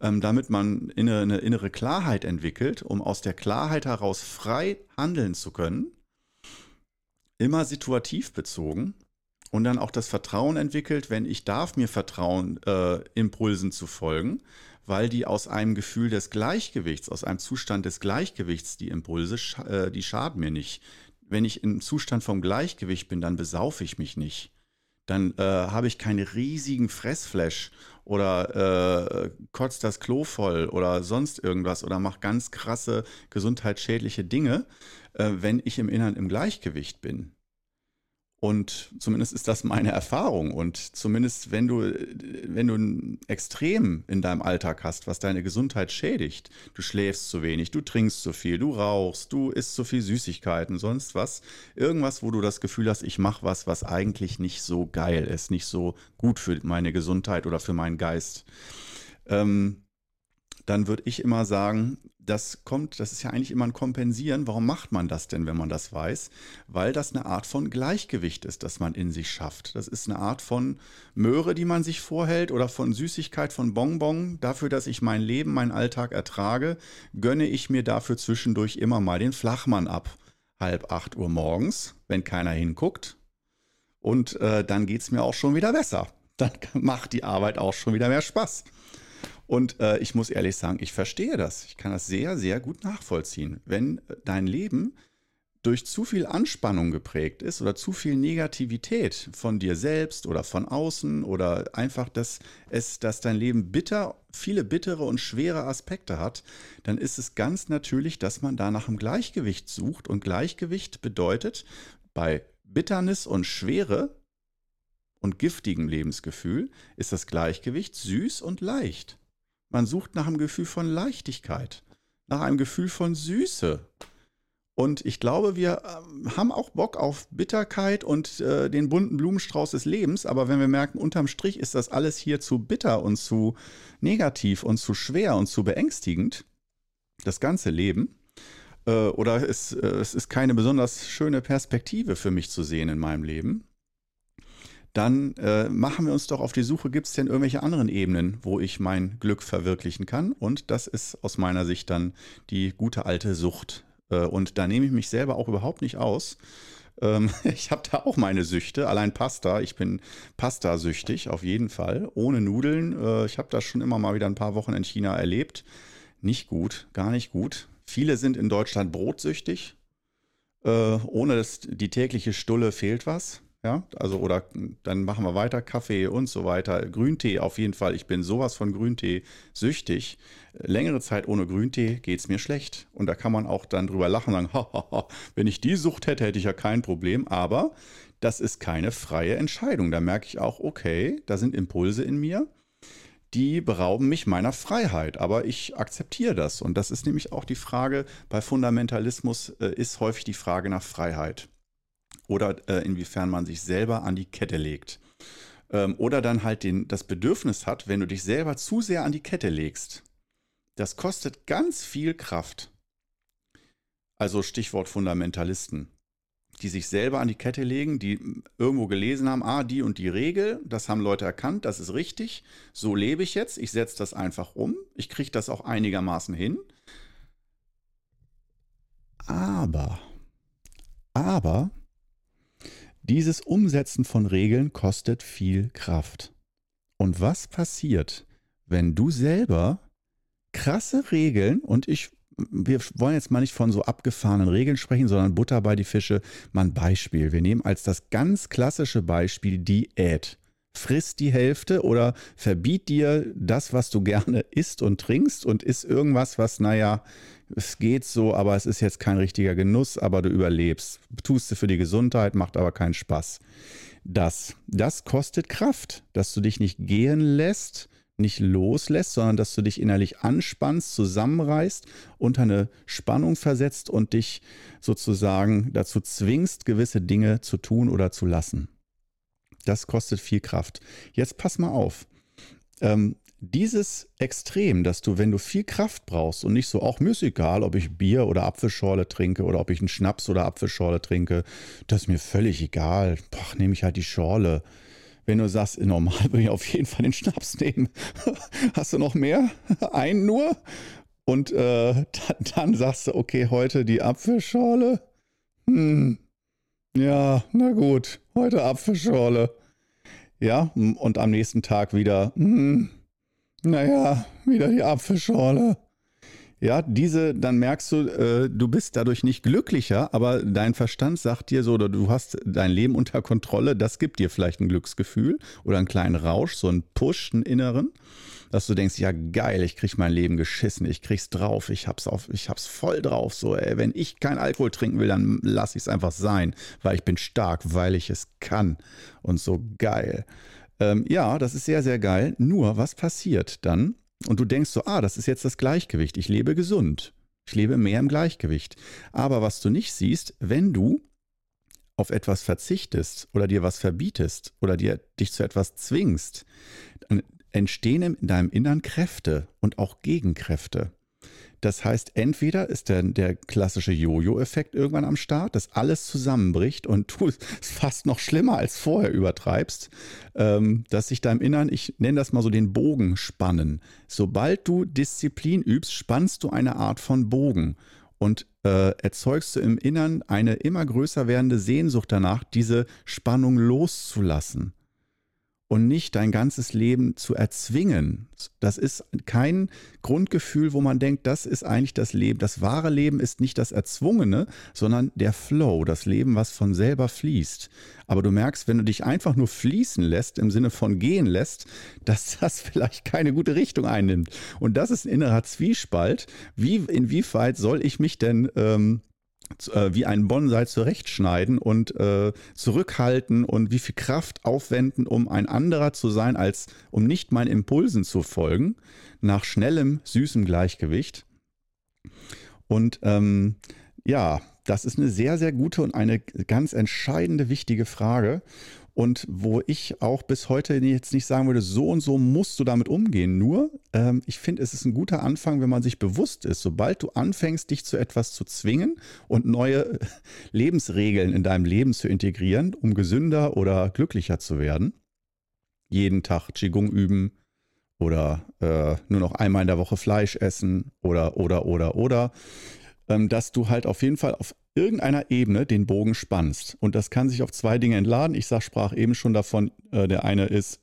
ähm, damit man eine, eine innere Klarheit entwickelt, um aus der Klarheit heraus frei handeln zu können. Immer situativ bezogen und dann auch das Vertrauen entwickelt, wenn ich darf mir vertrauen, äh, Impulsen zu folgen, weil die aus einem Gefühl des Gleichgewichts, aus einem Zustand des Gleichgewichts, die Impulse, äh, die schaden mir nicht. Wenn ich im Zustand vom Gleichgewicht bin, dann besaufe ich mich nicht. Dann äh, habe ich keinen riesigen Fressflash oder äh, kotzt das Klo voll oder sonst irgendwas oder mache ganz krasse gesundheitsschädliche Dinge, äh, wenn ich im Inneren im Gleichgewicht bin. Und zumindest ist das meine Erfahrung. Und zumindest wenn du, wenn du ein Extrem in deinem Alltag hast, was deine Gesundheit schädigt, du schläfst zu wenig, du trinkst zu viel, du rauchst, du isst zu viel Süßigkeiten, sonst was, irgendwas, wo du das Gefühl hast, ich mache was, was eigentlich nicht so geil ist, nicht so gut für meine Gesundheit oder für meinen Geist. Ähm, dann würde ich immer sagen, das kommt, das ist ja eigentlich immer ein Kompensieren. Warum macht man das denn, wenn man das weiß? Weil das eine Art von Gleichgewicht ist, das man in sich schafft. Das ist eine Art von Möhre, die man sich vorhält oder von Süßigkeit, von Bonbon. Dafür, dass ich mein Leben, meinen Alltag ertrage, gönne ich mir dafür zwischendurch immer mal den Flachmann ab. Halb acht Uhr morgens, wenn keiner hinguckt. Und äh, dann geht es mir auch schon wieder besser. Dann [LAUGHS] macht die Arbeit auch schon wieder mehr Spaß. Und äh, ich muss ehrlich sagen, ich verstehe das. Ich kann das sehr, sehr gut nachvollziehen. Wenn äh, dein Leben durch zu viel Anspannung geprägt ist oder zu viel Negativität von dir selbst oder von außen oder einfach, dass es, dass dein Leben bitter, viele bittere und schwere Aspekte hat, dann ist es ganz natürlich, dass man da nach einem Gleichgewicht sucht. Und Gleichgewicht bedeutet bei Bitternis und Schwere und giftigem Lebensgefühl ist das Gleichgewicht süß und leicht. Man sucht nach einem Gefühl von Leichtigkeit, nach einem Gefühl von Süße. Und ich glaube, wir ähm, haben auch Bock auf Bitterkeit und äh, den bunten Blumenstrauß des Lebens. Aber wenn wir merken, unterm Strich ist das alles hier zu bitter und zu negativ und zu schwer und zu beängstigend, das ganze Leben, äh, oder es, äh, es ist keine besonders schöne Perspektive für mich zu sehen in meinem Leben, dann äh, machen wir uns doch auf die Suche, gibt es denn irgendwelche anderen Ebenen, wo ich mein Glück verwirklichen kann? Und das ist aus meiner Sicht dann die gute alte Sucht. Äh, und da nehme ich mich selber auch überhaupt nicht aus. Ähm, [LAUGHS] ich habe da auch meine Süchte, allein Pasta. Ich bin Pasta-süchtig, auf jeden Fall. Ohne Nudeln. Äh, ich habe das schon immer mal wieder ein paar Wochen in China erlebt. Nicht gut, gar nicht gut. Viele sind in Deutschland brotsüchtig. Äh, ohne das, die tägliche Stulle fehlt was. Ja, also oder dann machen wir weiter, Kaffee und so weiter. Grüntee auf jeden Fall. Ich bin sowas von Grüntee süchtig. Längere Zeit ohne Grüntee geht es mir schlecht. Und da kann man auch dann drüber lachen und sagen, [LAUGHS] wenn ich die Sucht hätte, hätte ich ja kein Problem. Aber das ist keine freie Entscheidung. Da merke ich auch, okay, da sind Impulse in mir, die berauben mich meiner Freiheit. Aber ich akzeptiere das. Und das ist nämlich auch die Frage, bei Fundamentalismus äh, ist häufig die Frage nach Freiheit oder äh, inwiefern man sich selber an die Kette legt. Ähm, oder dann halt den, das Bedürfnis hat, wenn du dich selber zu sehr an die Kette legst. Das kostet ganz viel Kraft. Also Stichwort Fundamentalisten, die sich selber an die Kette legen, die irgendwo gelesen haben, ah, die und die Regel, das haben Leute erkannt, das ist richtig, so lebe ich jetzt, ich setze das einfach um, ich kriege das auch einigermaßen hin. Aber, aber dieses Umsetzen von Regeln kostet viel Kraft. Und was passiert, wenn du selber krasse Regeln und ich wir wollen jetzt mal nicht von so abgefahrenen Regeln sprechen, sondern Butter bei die Fische. Mal ein Beispiel. Wir nehmen als das ganz klassische Beispiel Diät. Friss die Hälfte oder verbiet dir das, was du gerne isst und trinkst und isst irgendwas, was, naja, es geht so, aber es ist jetzt kein richtiger Genuss, aber du überlebst. Tust du für die Gesundheit, macht aber keinen Spaß. Das, das kostet Kraft, dass du dich nicht gehen lässt, nicht loslässt, sondern dass du dich innerlich anspannst, zusammenreißt, unter eine Spannung versetzt und dich sozusagen dazu zwingst, gewisse Dinge zu tun oder zu lassen. Das kostet viel Kraft. Jetzt pass mal auf. Ähm, dieses Extrem, dass du, wenn du viel Kraft brauchst und nicht so, auch mir ist egal, ob ich Bier oder Apfelschorle trinke oder ob ich einen Schnaps oder Apfelschorle trinke, das ist mir völlig egal. Boah, nehme ich halt die Schorle. Wenn du sagst, normal würde ich auf jeden Fall den Schnaps [LAUGHS] nehmen. Hast du noch mehr? [LAUGHS] Einen nur? Und äh, dann, dann sagst du, okay, heute die Apfelschorle. Hm. Ja, na gut, heute Apfelschorle. Ja, und am nächsten Tag wieder, hm, naja, wieder die Apfelschorle. Ja, diese, dann merkst du, äh, du bist dadurch nicht glücklicher, aber dein Verstand sagt dir so, oder du hast dein Leben unter Kontrolle, das gibt dir vielleicht ein Glücksgefühl oder einen kleinen Rausch, so einen Push, einen inneren, dass du denkst, ja geil, ich krieg mein Leben geschissen, ich krieg's drauf, ich hab's auf, ich hab's voll drauf, so, ey, wenn ich kein Alkohol trinken will, dann lass ich's einfach sein, weil ich bin stark, weil ich es kann und so geil. Ähm, ja, das ist sehr, sehr geil. Nur, was passiert dann? Und du denkst so, ah, das ist jetzt das Gleichgewicht. Ich lebe gesund. Ich lebe mehr im Gleichgewicht. Aber was du nicht siehst, wenn du auf etwas verzichtest oder dir was verbietest oder dir dich zu etwas zwingst, dann entstehen in deinem Innern Kräfte und auch Gegenkräfte. Das heißt, entweder ist dann der klassische Jojo-Effekt irgendwann am Start, dass alles zusammenbricht und du es fast noch schlimmer als vorher übertreibst, ähm, dass sich da Innern, ich nenne das mal so den Bogen spannen. Sobald du Disziplin übst, spannst du eine Art von Bogen und äh, erzeugst du im Innern eine immer größer werdende Sehnsucht danach, diese Spannung loszulassen und nicht dein ganzes Leben zu erzwingen. Das ist kein Grundgefühl, wo man denkt, das ist eigentlich das Leben. Das wahre Leben ist nicht das Erzwungene, sondern der Flow, das Leben, was von selber fließt. Aber du merkst, wenn du dich einfach nur fließen lässt, im Sinne von gehen lässt, [LAUGHS] dass das vielleicht keine gute Richtung einnimmt. Und das ist ein innerer Zwiespalt. Wie, inwieweit soll ich mich denn ähm, äh, wie ein Bonsai zurechtschneiden und äh, zurückhalten und wie viel Kraft aufwenden, um ein anderer zu sein, als um nicht meinen Impulsen zu folgen, nach schnellem, süßem Gleichgewicht. Und ähm, ja, das ist eine sehr, sehr gute und eine ganz entscheidende, wichtige Frage und wo ich auch bis heute jetzt nicht sagen würde, so und so musst du damit umgehen. Nur, ähm, ich finde, es ist ein guter Anfang, wenn man sich bewusst ist, sobald du anfängst, dich zu etwas zu zwingen und neue Lebensregeln in deinem Leben zu integrieren, um gesünder oder glücklicher zu werden, jeden Tag Qigong üben oder äh, nur noch einmal in der Woche Fleisch essen oder, oder, oder, oder, ähm, dass du halt auf jeden Fall auf irgendeiner Ebene den Bogen spannst. Und das kann sich auf zwei Dinge entladen. Ich sag, sprach eben schon davon, äh, der eine ist,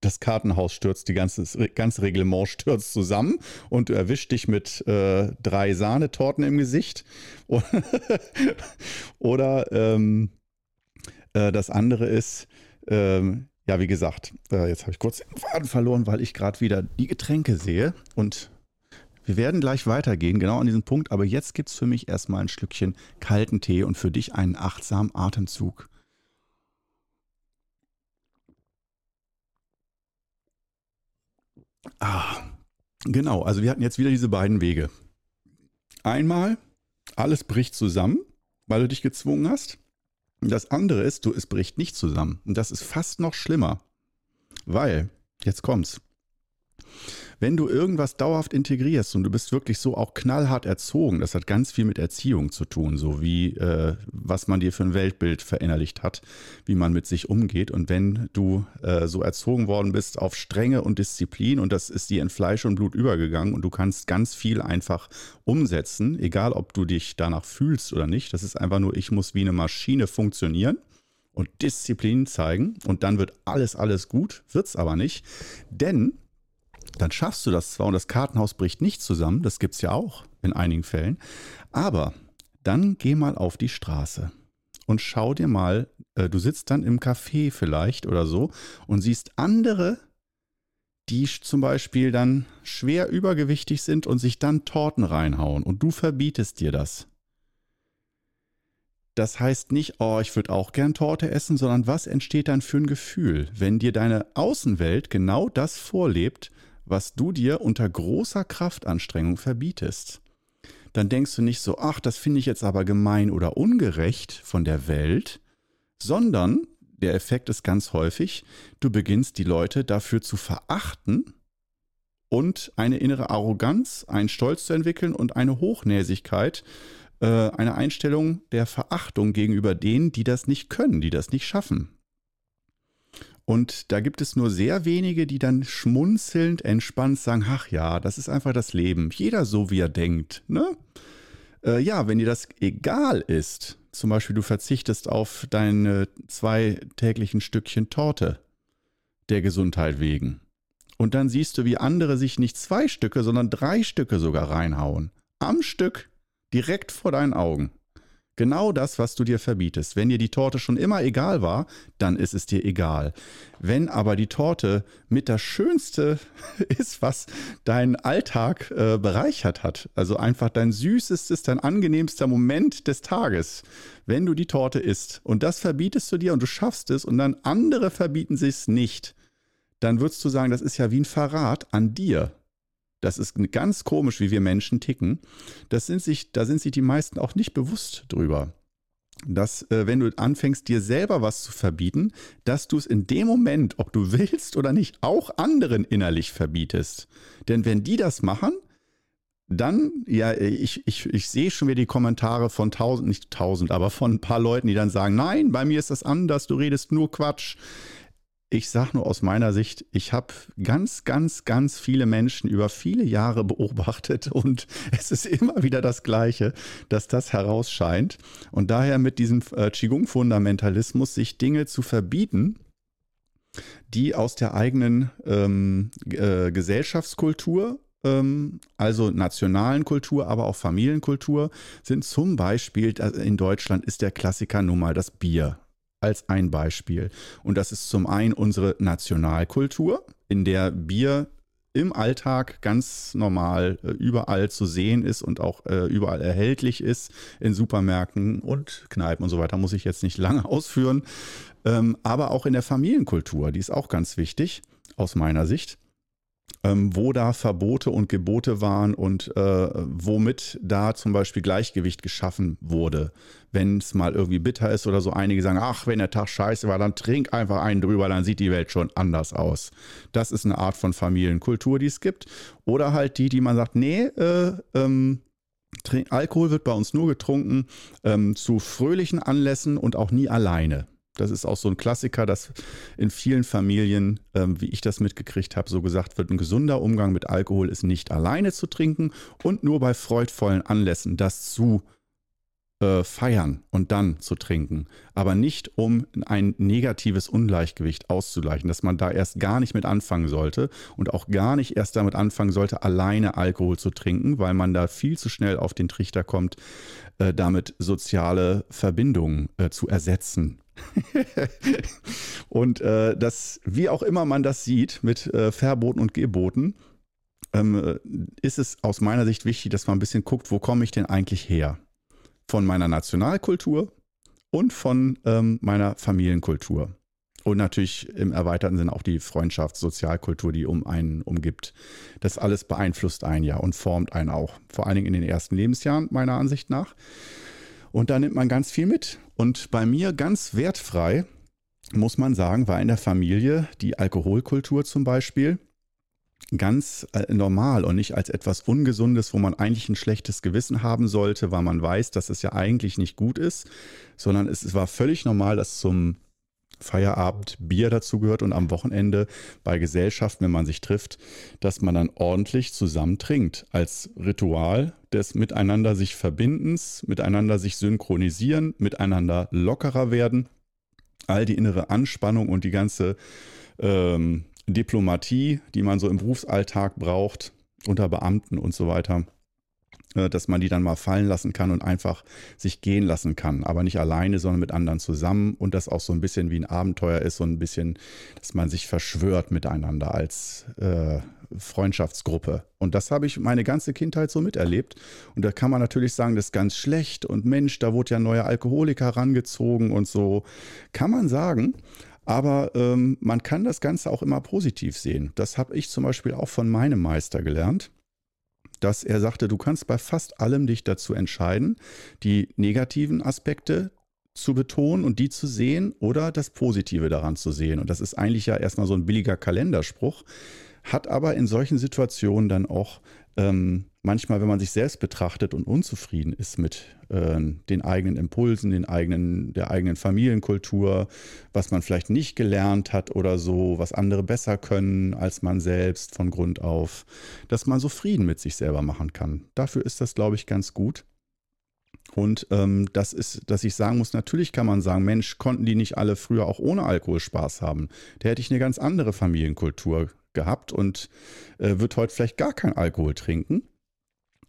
das Kartenhaus stürzt, die ganze, das ganze Reglement stürzt zusammen und du erwischst dich mit äh, drei Sahnetorten im Gesicht. [LAUGHS] Oder ähm, äh, das andere ist, ähm, ja, wie gesagt, äh, jetzt habe ich kurz den Faden verloren, weil ich gerade wieder die Getränke sehe und wir werden gleich weitergehen, genau an diesem Punkt, aber jetzt gibt es für mich erstmal ein Schlückchen kalten Tee und für dich einen achtsamen Atemzug. Ah, genau, also wir hatten jetzt wieder diese beiden Wege. Einmal, alles bricht zusammen, weil du dich gezwungen hast. Das andere ist, du, es bricht nicht zusammen. Und das ist fast noch schlimmer, weil, jetzt kommt's, wenn du irgendwas dauerhaft integrierst und du bist wirklich so auch knallhart erzogen, das hat ganz viel mit Erziehung zu tun, so wie äh, was man dir für ein Weltbild verinnerlicht hat, wie man mit sich umgeht. Und wenn du äh, so erzogen worden bist auf Strenge und Disziplin und das ist dir in Fleisch und Blut übergegangen und du kannst ganz viel einfach umsetzen, egal ob du dich danach fühlst oder nicht, das ist einfach nur, ich muss wie eine Maschine funktionieren und Disziplin zeigen und dann wird alles, alles gut, wird es aber nicht. Denn dann schaffst du das zwar und das Kartenhaus bricht nicht zusammen, das gibt es ja auch in einigen Fällen, aber dann geh mal auf die Straße und schau dir mal, äh, du sitzt dann im Café vielleicht oder so und siehst andere, die zum Beispiel dann schwer übergewichtig sind und sich dann Torten reinhauen und du verbietest dir das. Das heißt nicht, oh, ich würde auch gern Torte essen, sondern was entsteht dann für ein Gefühl, wenn dir deine Außenwelt genau das vorlebt, was du dir unter großer Kraftanstrengung verbietest? Dann denkst du nicht so, ach, das finde ich jetzt aber gemein oder ungerecht von der Welt, sondern der Effekt ist ganz häufig, du beginnst die Leute dafür zu verachten und eine innere Arroganz, einen Stolz zu entwickeln und eine Hochnäsigkeit, äh, eine Einstellung der Verachtung gegenüber denen, die das nicht können, die das nicht schaffen. Und da gibt es nur sehr wenige, die dann schmunzelnd, entspannt sagen, ach ja, das ist einfach das Leben. Jeder so, wie er denkt. Ne? Äh, ja, wenn dir das egal ist, zum Beispiel du verzichtest auf deine zwei täglichen Stückchen Torte der Gesundheit wegen. Und dann siehst du, wie andere sich nicht zwei Stücke, sondern drei Stücke sogar reinhauen. Am Stück, direkt vor deinen Augen. Genau das, was du dir verbietest. Wenn dir die Torte schon immer egal war, dann ist es dir egal. Wenn aber die Torte mit das Schönste [LAUGHS] ist, was deinen Alltag äh, bereichert hat, also einfach dein süßestes, dein angenehmster Moment des Tages, wenn du die Torte isst und das verbietest du dir und du schaffst es und dann andere verbieten sich es nicht, dann würdest du sagen, das ist ja wie ein Verrat an dir. Das ist ganz komisch, wie wir Menschen ticken. Das sind sich, da sind sich die meisten auch nicht bewusst drüber. Dass, äh, wenn du anfängst, dir selber was zu verbieten, dass du es in dem Moment, ob du willst oder nicht, auch anderen innerlich verbietest. Denn wenn die das machen, dann, ja, ich, ich, ich sehe schon wieder die Kommentare von tausend, nicht tausend, aber von ein paar Leuten, die dann sagen, nein, bei mir ist das anders, du redest nur Quatsch. Ich sage nur aus meiner Sicht, ich habe ganz, ganz, ganz viele Menschen über viele Jahre beobachtet [LAUGHS] und es ist immer wieder das Gleiche, dass das herausscheint. Und daher mit diesem äh, Qigong-Fundamentalismus sich Dinge zu verbieten, die aus der eigenen ähm, äh, Gesellschaftskultur ähm, also nationalen Kultur, aber auch Familienkultur, sind zum Beispiel, in Deutschland ist der Klassiker nun mal das Bier als ein Beispiel. Und das ist zum einen unsere Nationalkultur, in der Bier im Alltag ganz normal äh, überall zu sehen ist und auch äh, überall erhältlich ist in Supermärkten und Kneipen und so weiter, muss ich jetzt nicht lange [LAUGHS] ausführen. Ähm, aber auch in der Familienkultur, die ist auch ganz wichtig aus meiner Sicht ähm, wo da Verbote und Gebote waren und äh, womit da zum Beispiel Gleichgewicht geschaffen wurde. Wenn es mal irgendwie bitter ist oder so, einige sagen, ach, wenn der Tag scheiße war, dann trink einfach einen drüber, dann sieht die Welt schon anders aus. Das ist eine Art von Familienkultur, die es gibt. Oder halt die, die man sagt, nee, äh, ähm, Alkohol wird bei uns nur getrunken ähm, zu fröhlichen Anlässen und auch nie alleine. Das ist auch so ein Klassiker, dass in vielen Familien, ähm, wie ich das mitgekriegt habe, so gesagt wird, ein gesunder Umgang mit Alkohol ist nicht alleine zu trinken und nur bei freudvollen Anlässen das zu äh, feiern und dann zu trinken. Aber nicht, um ein negatives Ungleichgewicht auszugleichen, dass man da erst gar nicht mit anfangen sollte und auch gar nicht erst damit anfangen sollte, alleine Alkohol zu trinken, weil man da viel zu schnell auf den Trichter kommt, äh, damit soziale Verbindungen äh, zu ersetzen [LAUGHS] und äh, das, wie auch immer man das sieht, mit äh, Verboten und Geboten, ähm, ist es aus meiner Sicht wichtig, dass man ein bisschen guckt, wo komme ich denn eigentlich her? Von meiner Nationalkultur und von ähm, meiner Familienkultur. Und natürlich im erweiterten Sinne auch die Freundschafts-, Sozialkultur, die um einen umgibt. Das alles beeinflusst einen ja und formt einen auch. Vor allen Dingen in den ersten Lebensjahren, meiner Ansicht nach. Und da nimmt man ganz viel mit. Und bei mir ganz wertfrei, muss man sagen, war in der Familie die Alkoholkultur zum Beispiel ganz äh, normal und nicht als etwas Ungesundes, wo man eigentlich ein schlechtes Gewissen haben sollte, weil man weiß, dass es ja eigentlich nicht gut ist, sondern es, es war völlig normal, dass zum Feierabend Bier dazu gehört und am Wochenende bei Gesellschaften, wenn man sich trifft, dass man dann ordentlich zusammen trinkt. Als Ritual des Miteinander sich Verbindens, miteinander sich synchronisieren, miteinander lockerer werden. All die innere Anspannung und die ganze ähm, Diplomatie, die man so im Berufsalltag braucht, unter Beamten und so weiter, dass man die dann mal fallen lassen kann und einfach sich gehen lassen kann. Aber nicht alleine, sondern mit anderen zusammen und das auch so ein bisschen wie ein Abenteuer ist, so ein bisschen, dass man sich verschwört miteinander als äh, Freundschaftsgruppe. Und das habe ich meine ganze Kindheit so miterlebt. Und da kann man natürlich sagen, das ist ganz schlecht und Mensch, da wurde ja ein neuer Alkoholiker rangezogen und so. Kann man sagen. Aber ähm, man kann das Ganze auch immer positiv sehen. Das habe ich zum Beispiel auch von meinem Meister gelernt dass er sagte, du kannst bei fast allem dich dazu entscheiden, die negativen Aspekte zu betonen und die zu sehen oder das Positive daran zu sehen. Und das ist eigentlich ja erstmal so ein billiger Kalenderspruch, hat aber in solchen Situationen dann auch ähm, manchmal, wenn man sich selbst betrachtet und unzufrieden ist mit äh, den eigenen Impulsen, den eigenen, der eigenen Familienkultur, was man vielleicht nicht gelernt hat oder so, was andere besser können als man selbst von Grund auf, dass man so Frieden mit sich selber machen kann. Dafür ist das, glaube ich, ganz gut. Und ähm, das ist, dass ich sagen muss, natürlich kann man sagen, Mensch, konnten die nicht alle früher auch ohne Alkohol Spaß haben? Da hätte ich eine ganz andere Familienkultur gehabt und äh, wird heute vielleicht gar kein Alkohol trinken.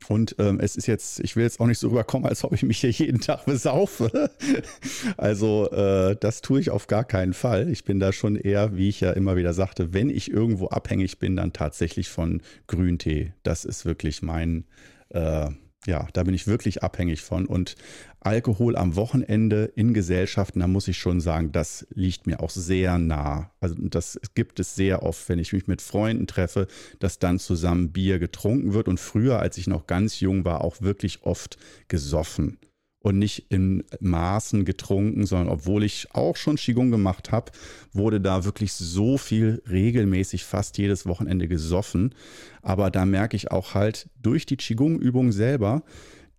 Und ähm, es ist jetzt, ich will jetzt auch nicht so rüberkommen, als ob ich mich hier jeden Tag besaufe. [LAUGHS] also äh, das tue ich auf gar keinen Fall. Ich bin da schon eher, wie ich ja immer wieder sagte, wenn ich irgendwo abhängig bin, dann tatsächlich von Grüntee. Das ist wirklich mein, äh, ja, da bin ich wirklich abhängig von. Und Alkohol am Wochenende in Gesellschaften, da muss ich schon sagen, das liegt mir auch sehr nah. Also das gibt es sehr oft, wenn ich mich mit Freunden treffe, dass dann zusammen Bier getrunken wird. Und früher, als ich noch ganz jung war, auch wirklich oft gesoffen und nicht in Maßen getrunken, sondern obwohl ich auch schon Qigong gemacht habe, wurde da wirklich so viel regelmäßig fast jedes Wochenende gesoffen. Aber da merke ich auch halt durch die Qigong-Übung selber,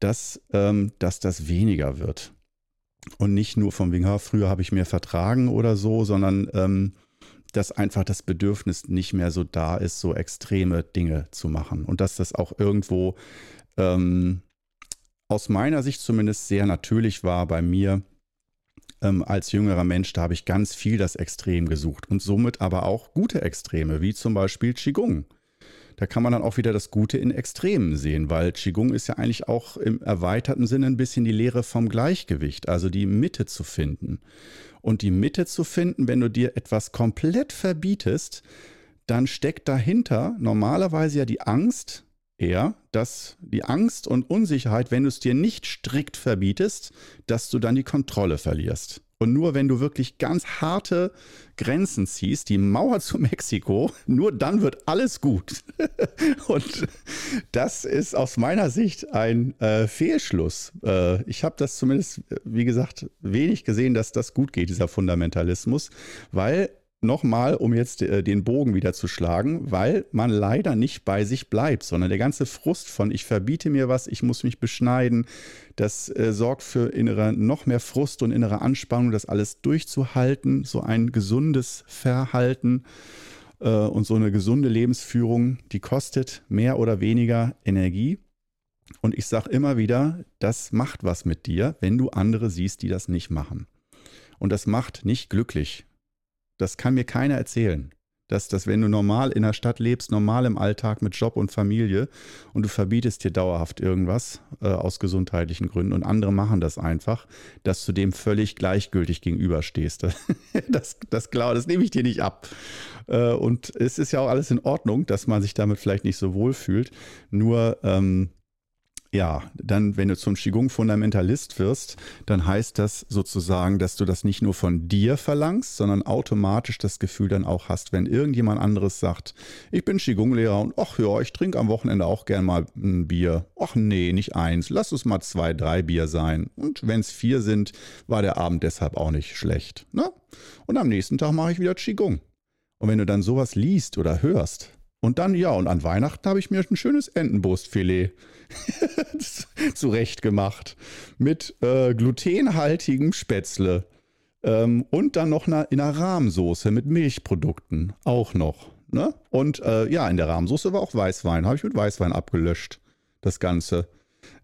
dass, ähm, dass das weniger wird. Und nicht nur vom wegen, früher habe ich mehr vertragen oder so, sondern ähm, dass einfach das Bedürfnis nicht mehr so da ist, so extreme Dinge zu machen. Und dass das auch irgendwo ähm, aus meiner Sicht zumindest sehr natürlich war bei mir ähm, als jüngerer Mensch. Da habe ich ganz viel das Extrem gesucht und somit aber auch gute Extreme, wie zum Beispiel Qigong. Da kann man dann auch wieder das Gute in Extremen sehen, weil Qigong ist ja eigentlich auch im erweiterten Sinne ein bisschen die Lehre vom Gleichgewicht, also die Mitte zu finden. Und die Mitte zu finden, wenn du dir etwas komplett verbietest, dann steckt dahinter normalerweise ja die Angst, eher, dass die Angst und Unsicherheit, wenn du es dir nicht strikt verbietest, dass du dann die Kontrolle verlierst. Und nur wenn du wirklich ganz harte Grenzen ziehst, die Mauer [LAUGHS] zu Mexiko, nur dann wird alles gut. [LAUGHS] und das ist aus meiner Sicht ein äh, Fehlschluss. Äh, ich habe das zumindest, wie gesagt, wenig gesehen, dass das gut geht, dieser Fundamentalismus, weil nochmal, um jetzt äh, den Bogen wieder zu schlagen, weil man leider nicht bei sich bleibt, sondern der ganze Frust von ich verbiete mir was, ich muss mich beschneiden, das äh, sorgt für innere, noch mehr Frust und innere Anspannung, das alles durchzuhalten, so ein gesundes Verhalten äh, und so eine gesunde Lebensführung, die kostet mehr oder weniger Energie. Und ich sage immer wieder, das macht was mit dir, wenn du andere siehst, die das nicht machen. Und das macht nicht glücklich. Das kann mir keiner erzählen. Dass, dass wenn du normal in der Stadt lebst, normal im Alltag mit Job und Familie und du verbietest dir dauerhaft irgendwas äh, aus gesundheitlichen Gründen und andere machen das einfach, dass du dem völlig gleichgültig gegenüberstehst. [LAUGHS] das, das, klar, das nehme ich dir nicht ab. Äh, und es ist ja auch alles in Ordnung, dass man sich damit vielleicht nicht so wohl fühlt. Nur ähm, ja, dann, wenn du zum Qigong-Fundamentalist wirst, dann heißt das sozusagen, dass du das nicht nur von dir verlangst, sondern automatisch das Gefühl dann auch hast, wenn irgendjemand anderes sagt, ich bin Qigong-Lehrer und ach ja, ich trinke am Wochenende auch gern mal ein Bier. Ach nee, nicht eins, lass es mal zwei, drei Bier sein. Und wenn es vier sind, war der Abend deshalb auch nicht schlecht. Ne? Und am nächsten Tag mache ich wieder Qigong. Und wenn du dann sowas liest oder hörst, und dann, ja, und an Weihnachten habe ich mir ein schönes Entenbrustfilet [LAUGHS] zurecht gemacht. Mit äh, glutenhaltigem Spätzle. Ähm, und dann noch in einer Rahmsoße mit Milchprodukten. Auch noch. Ne? Und äh, ja, in der Rahmsoße war auch Weißwein. Habe ich mit Weißwein abgelöscht. Das Ganze.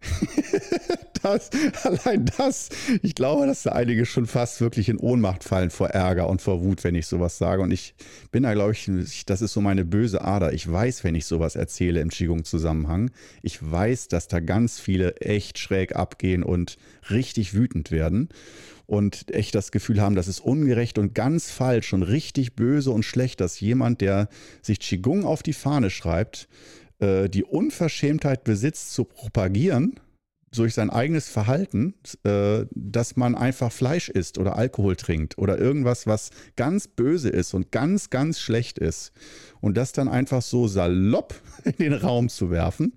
[LAUGHS] das, allein das, ich glaube, dass da einige schon fast wirklich in Ohnmacht fallen vor Ärger und vor Wut, wenn ich sowas sage. Und ich bin da, glaube ich, das ist so meine böse Ader. Ich weiß, wenn ich sowas erzähle im Qigong-Zusammenhang, ich weiß, dass da ganz viele echt schräg abgehen und richtig wütend werden und echt das Gefühl haben, das ist ungerecht und ganz falsch und richtig böse und schlecht, dass jemand, der sich Qigong auf die Fahne schreibt, äh, die Unverschämtheit besitzt zu propagieren durch sein eigenes Verhalten, äh, dass man einfach Fleisch isst oder Alkohol trinkt oder irgendwas, was ganz böse ist und ganz, ganz schlecht ist. Und das dann einfach so salopp [LAUGHS] in den Raum zu werfen.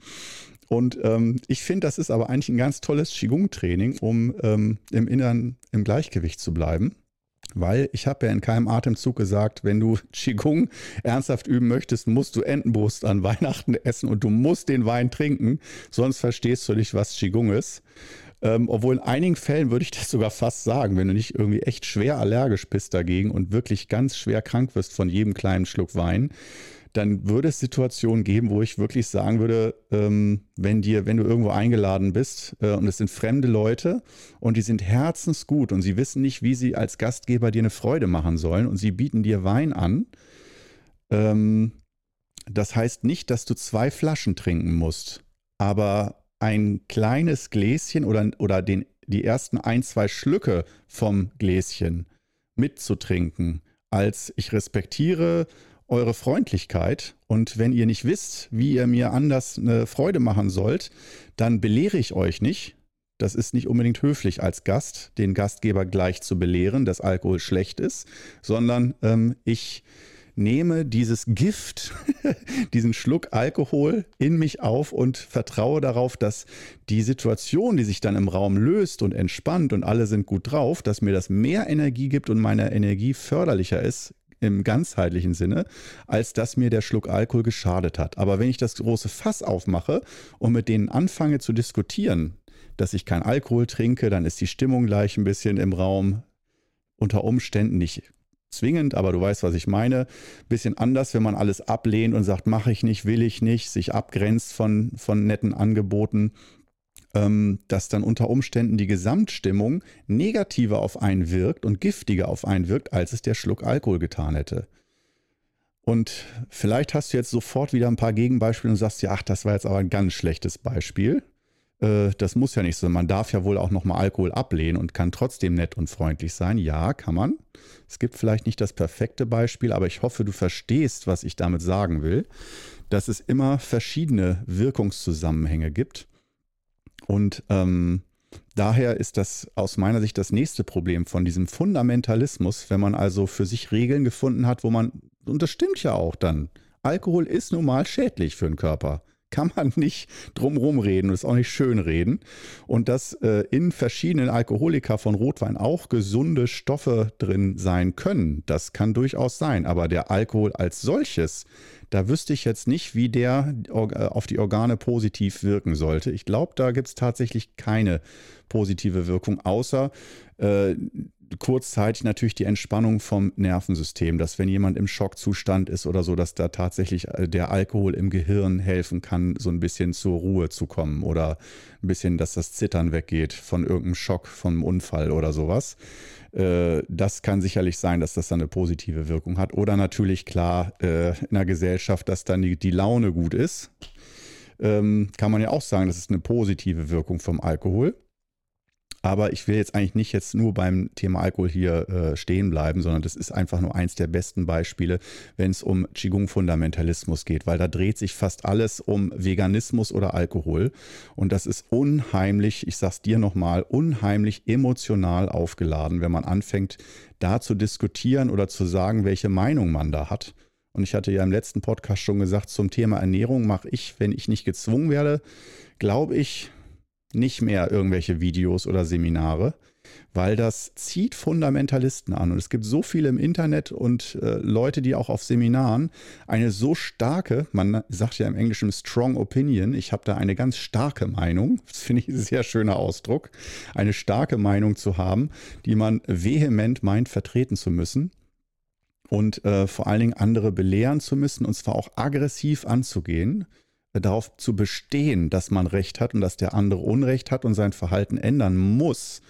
Und ähm, ich finde, das ist aber eigentlich ein ganz tolles Qigong-Training, um ähm, im Inneren im Gleichgewicht zu bleiben. Weil ich habe ja in keinem Atemzug gesagt, wenn du [LAUGHS] Qigong ernsthaft üben möchtest, musst du Entenbrust an Weihnachten essen und du musst den Wein trinken, sonst verstehst du nicht, was Qigong ist. Ähm, obwohl in einigen Fällen würde ich das sogar fast sagen, wenn du nicht irgendwie echt schwer allergisch bist dagegen und wirklich ganz schwer krank wirst von jedem kleinen Schluck Wein, dann würde es Situationen geben, wo ich wirklich sagen würde, ähm, wenn dir, wenn du irgendwo eingeladen bist äh, und es sind fremde Leute und die sind herzensgut und sie wissen nicht, wie sie als Gastgeber dir eine Freude machen sollen und sie bieten dir Wein an, ähm, das heißt nicht, dass du zwei Flaschen trinken musst, aber ein kleines Gläschen oder, oder den, die ersten ein, zwei Schlücke vom Gläschen mitzutrinken, als ich respektiere eure Freundlichkeit. Und wenn ihr nicht wisst, wie ihr mir anders eine Freude machen sollt, dann belehre ich euch nicht. Das ist nicht unbedingt höflich als Gast, den Gastgeber gleich zu belehren, dass Alkohol schlecht ist, sondern ähm, ich nehme dieses Gift, [LAUGHS] diesen Schluck Alkohol in mich auf und vertraue darauf, dass die Situation, die sich dann im Raum löst und entspannt und alle sind gut drauf, dass mir das mehr Energie gibt und meine Energie förderlicher ist im ganzheitlichen Sinne, als dass mir der Schluck Alkohol geschadet hat. Aber wenn ich das große Fass aufmache und mit denen anfange zu diskutieren, dass ich kein Alkohol trinke, dann ist die Stimmung gleich ein bisschen im Raum unter Umständen nicht zwingend, aber du weißt, was ich meine. Bisschen anders, wenn man alles ablehnt und sagt, mache ich nicht, will ich nicht, sich abgrenzt von, von netten Angeboten dass dann unter Umständen die Gesamtstimmung negativer auf einen wirkt und giftiger auf einen wirkt, als es der Schluck Alkohol getan hätte. Und vielleicht hast du jetzt sofort wieder ein paar Gegenbeispiele und sagst ja, ach, das war jetzt aber ein ganz schlechtes Beispiel. Äh, das muss ja nicht so. Man darf ja wohl auch nochmal Alkohol ablehnen und kann trotzdem nett und freundlich sein. Ja, kann man. Es gibt vielleicht nicht das perfekte Beispiel, aber ich hoffe, du verstehst, was ich damit sagen will. Dass es immer verschiedene Wirkungszusammenhänge gibt und ähm, daher ist das aus meiner Sicht das nächste Problem von diesem Fundamentalismus, wenn man also für sich Regeln gefunden hat, wo man, und das stimmt ja auch dann, Alkohol ist nun mal schädlich für den Körper kann man nicht drumherum reden und ist auch nicht schön reden. Und dass äh, in verschiedenen Alkoholika von Rotwein auch gesunde Stoffe drin sein können, das kann durchaus sein. Aber der Alkohol als solches, da wüsste ich jetzt nicht, wie der äh, auf die Organe positiv wirken sollte. Ich glaube, da gibt es tatsächlich keine positive Wirkung, außer äh, kurzzeitig natürlich die Entspannung vom Nervensystem, dass wenn jemand im Schockzustand ist oder so, dass da tatsächlich äh, der Alkohol im Gehirn helfen kann, so ein bisschen zur Ruhe zu kommen oder ein bisschen, dass das Zittern weggeht von irgendeinem Schock, vom Unfall oder sowas. Äh, das kann sicherlich sein, dass das dann eine positive Wirkung hat. Oder natürlich klar äh, in der Gesellschaft, dass dann die, Laune gut ist. Ähm, kann man ja auch sagen, das ist eine positive Wirkung vom Alkohol. Aber ich will jetzt eigentlich nicht jetzt nur beim Thema Alkohol hier äh, stehen bleiben, sondern das ist einfach nur eins der besten Beispiele, wenn es um Qigong-Fundamentalismus geht, weil da dreht sich fast alles um Veganismus oder Alkohol. Und das ist unheimlich, ich sag's dir nochmal, unheimlich emotional aufgeladen, wenn man anfängt, da zu diskutieren oder zu sagen, welche Meinung man da hat. Und ich hatte ja im letzten Podcast schon gesagt, zum Thema Ernährung mache ich, wenn ich nicht gezwungen werde, glaube ich, nicht mehr irgendwelche Videos oder Seminare, weil das zieht Fundamentalisten an. Und es gibt so viele im Internet und äh, Leute, die auch auf Seminaren eine so starke, man sagt ja im Englischen strong opinion, ich habe da eine ganz starke Meinung, das finde ich ein sehr schöner Ausdruck, eine starke Meinung zu haben, die man vehement meint vertreten zu müssen und äh, vor allen Dingen andere belehren zu müssen und zwar auch aggressiv anzugehen darauf zu bestehen, dass man Recht hat und dass der andere Unrecht hat und sein Verhalten ändern muss.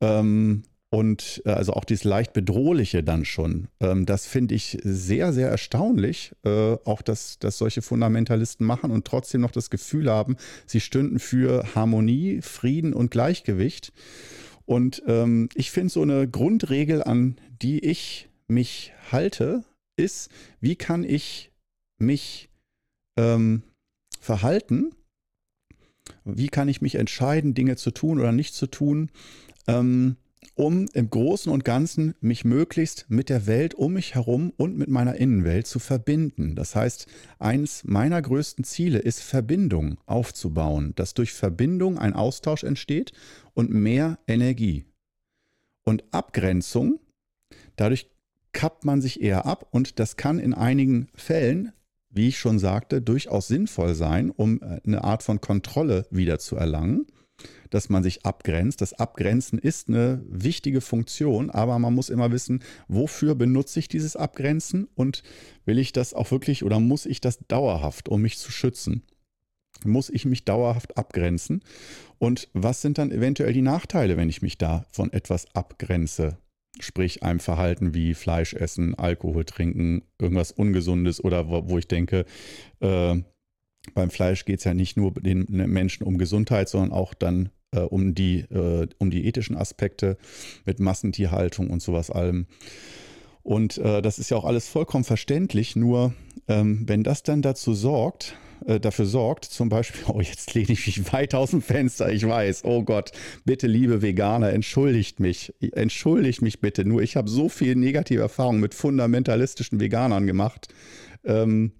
Ähm, und äh, also auch dieses leicht bedrohliche dann schon. Ähm, das finde ich sehr, sehr erstaunlich, äh, auch dass, dass solche Fundamentalisten machen und trotzdem noch das Gefühl haben, sie stünden für Harmonie, Frieden und Gleichgewicht. Und ähm, ich finde so eine Grundregel, an die ich mich halte, ist, wie kann ich mich ähm, verhalten? Wie kann ich mich entscheiden, Dinge zu tun oder nicht zu tun, ähm, um im Großen und Ganzen mich möglichst mit der Welt um mich herum und mit meiner Innenwelt zu verbinden. Das heißt, eines meiner größten Ziele ist Verbindung aufzubauen, dass durch Verbindung ein Austausch entsteht und mehr Energie. Und Abgrenzung, dadurch kappt man sich eher ab und das kann in einigen Fällen wie ich schon sagte, durchaus sinnvoll sein, um äh, eine Art von Kontrolle wieder zu erlangen, dass man sich abgrenzt. Das Abgrenzen ist eine wichtige Funktion, aber man muss immer wissen, wofür benutze ich dieses Abgrenzen und will ich das auch wirklich oder muss ich das dauerhaft, um mich zu schützen? Muss ich mich dauerhaft abgrenzen? Und was sind dann eventuell die Nachteile, wenn ich mich da von etwas abgrenze? Sprich einem Verhalten wie Fleisch essen, Alkohol trinken, irgendwas Ungesundes oder wo, wo ich denke, äh, beim Fleisch geht es ja nicht nur den Menschen um Gesundheit, sondern auch dann äh, um, die, äh, um die ethischen Aspekte mit Massentierhaltung und sowas allem. Und äh, das ist ja auch alles vollkommen verständlich, nur ähm, wenn das dann dazu sorgt, äh, dafür sorgt, zum Beispiel, [LAUGHS] oh, jetzt lehne ich mich weit aus dem Fenster, ich weiß, oh Gott, bitte, liebe Veganer, entschuldigt mich, entschuldigt mich bitte, nur ich habe so viel negative Erfahrungen mit fundamentalistischen Veganern gemacht. Ähm,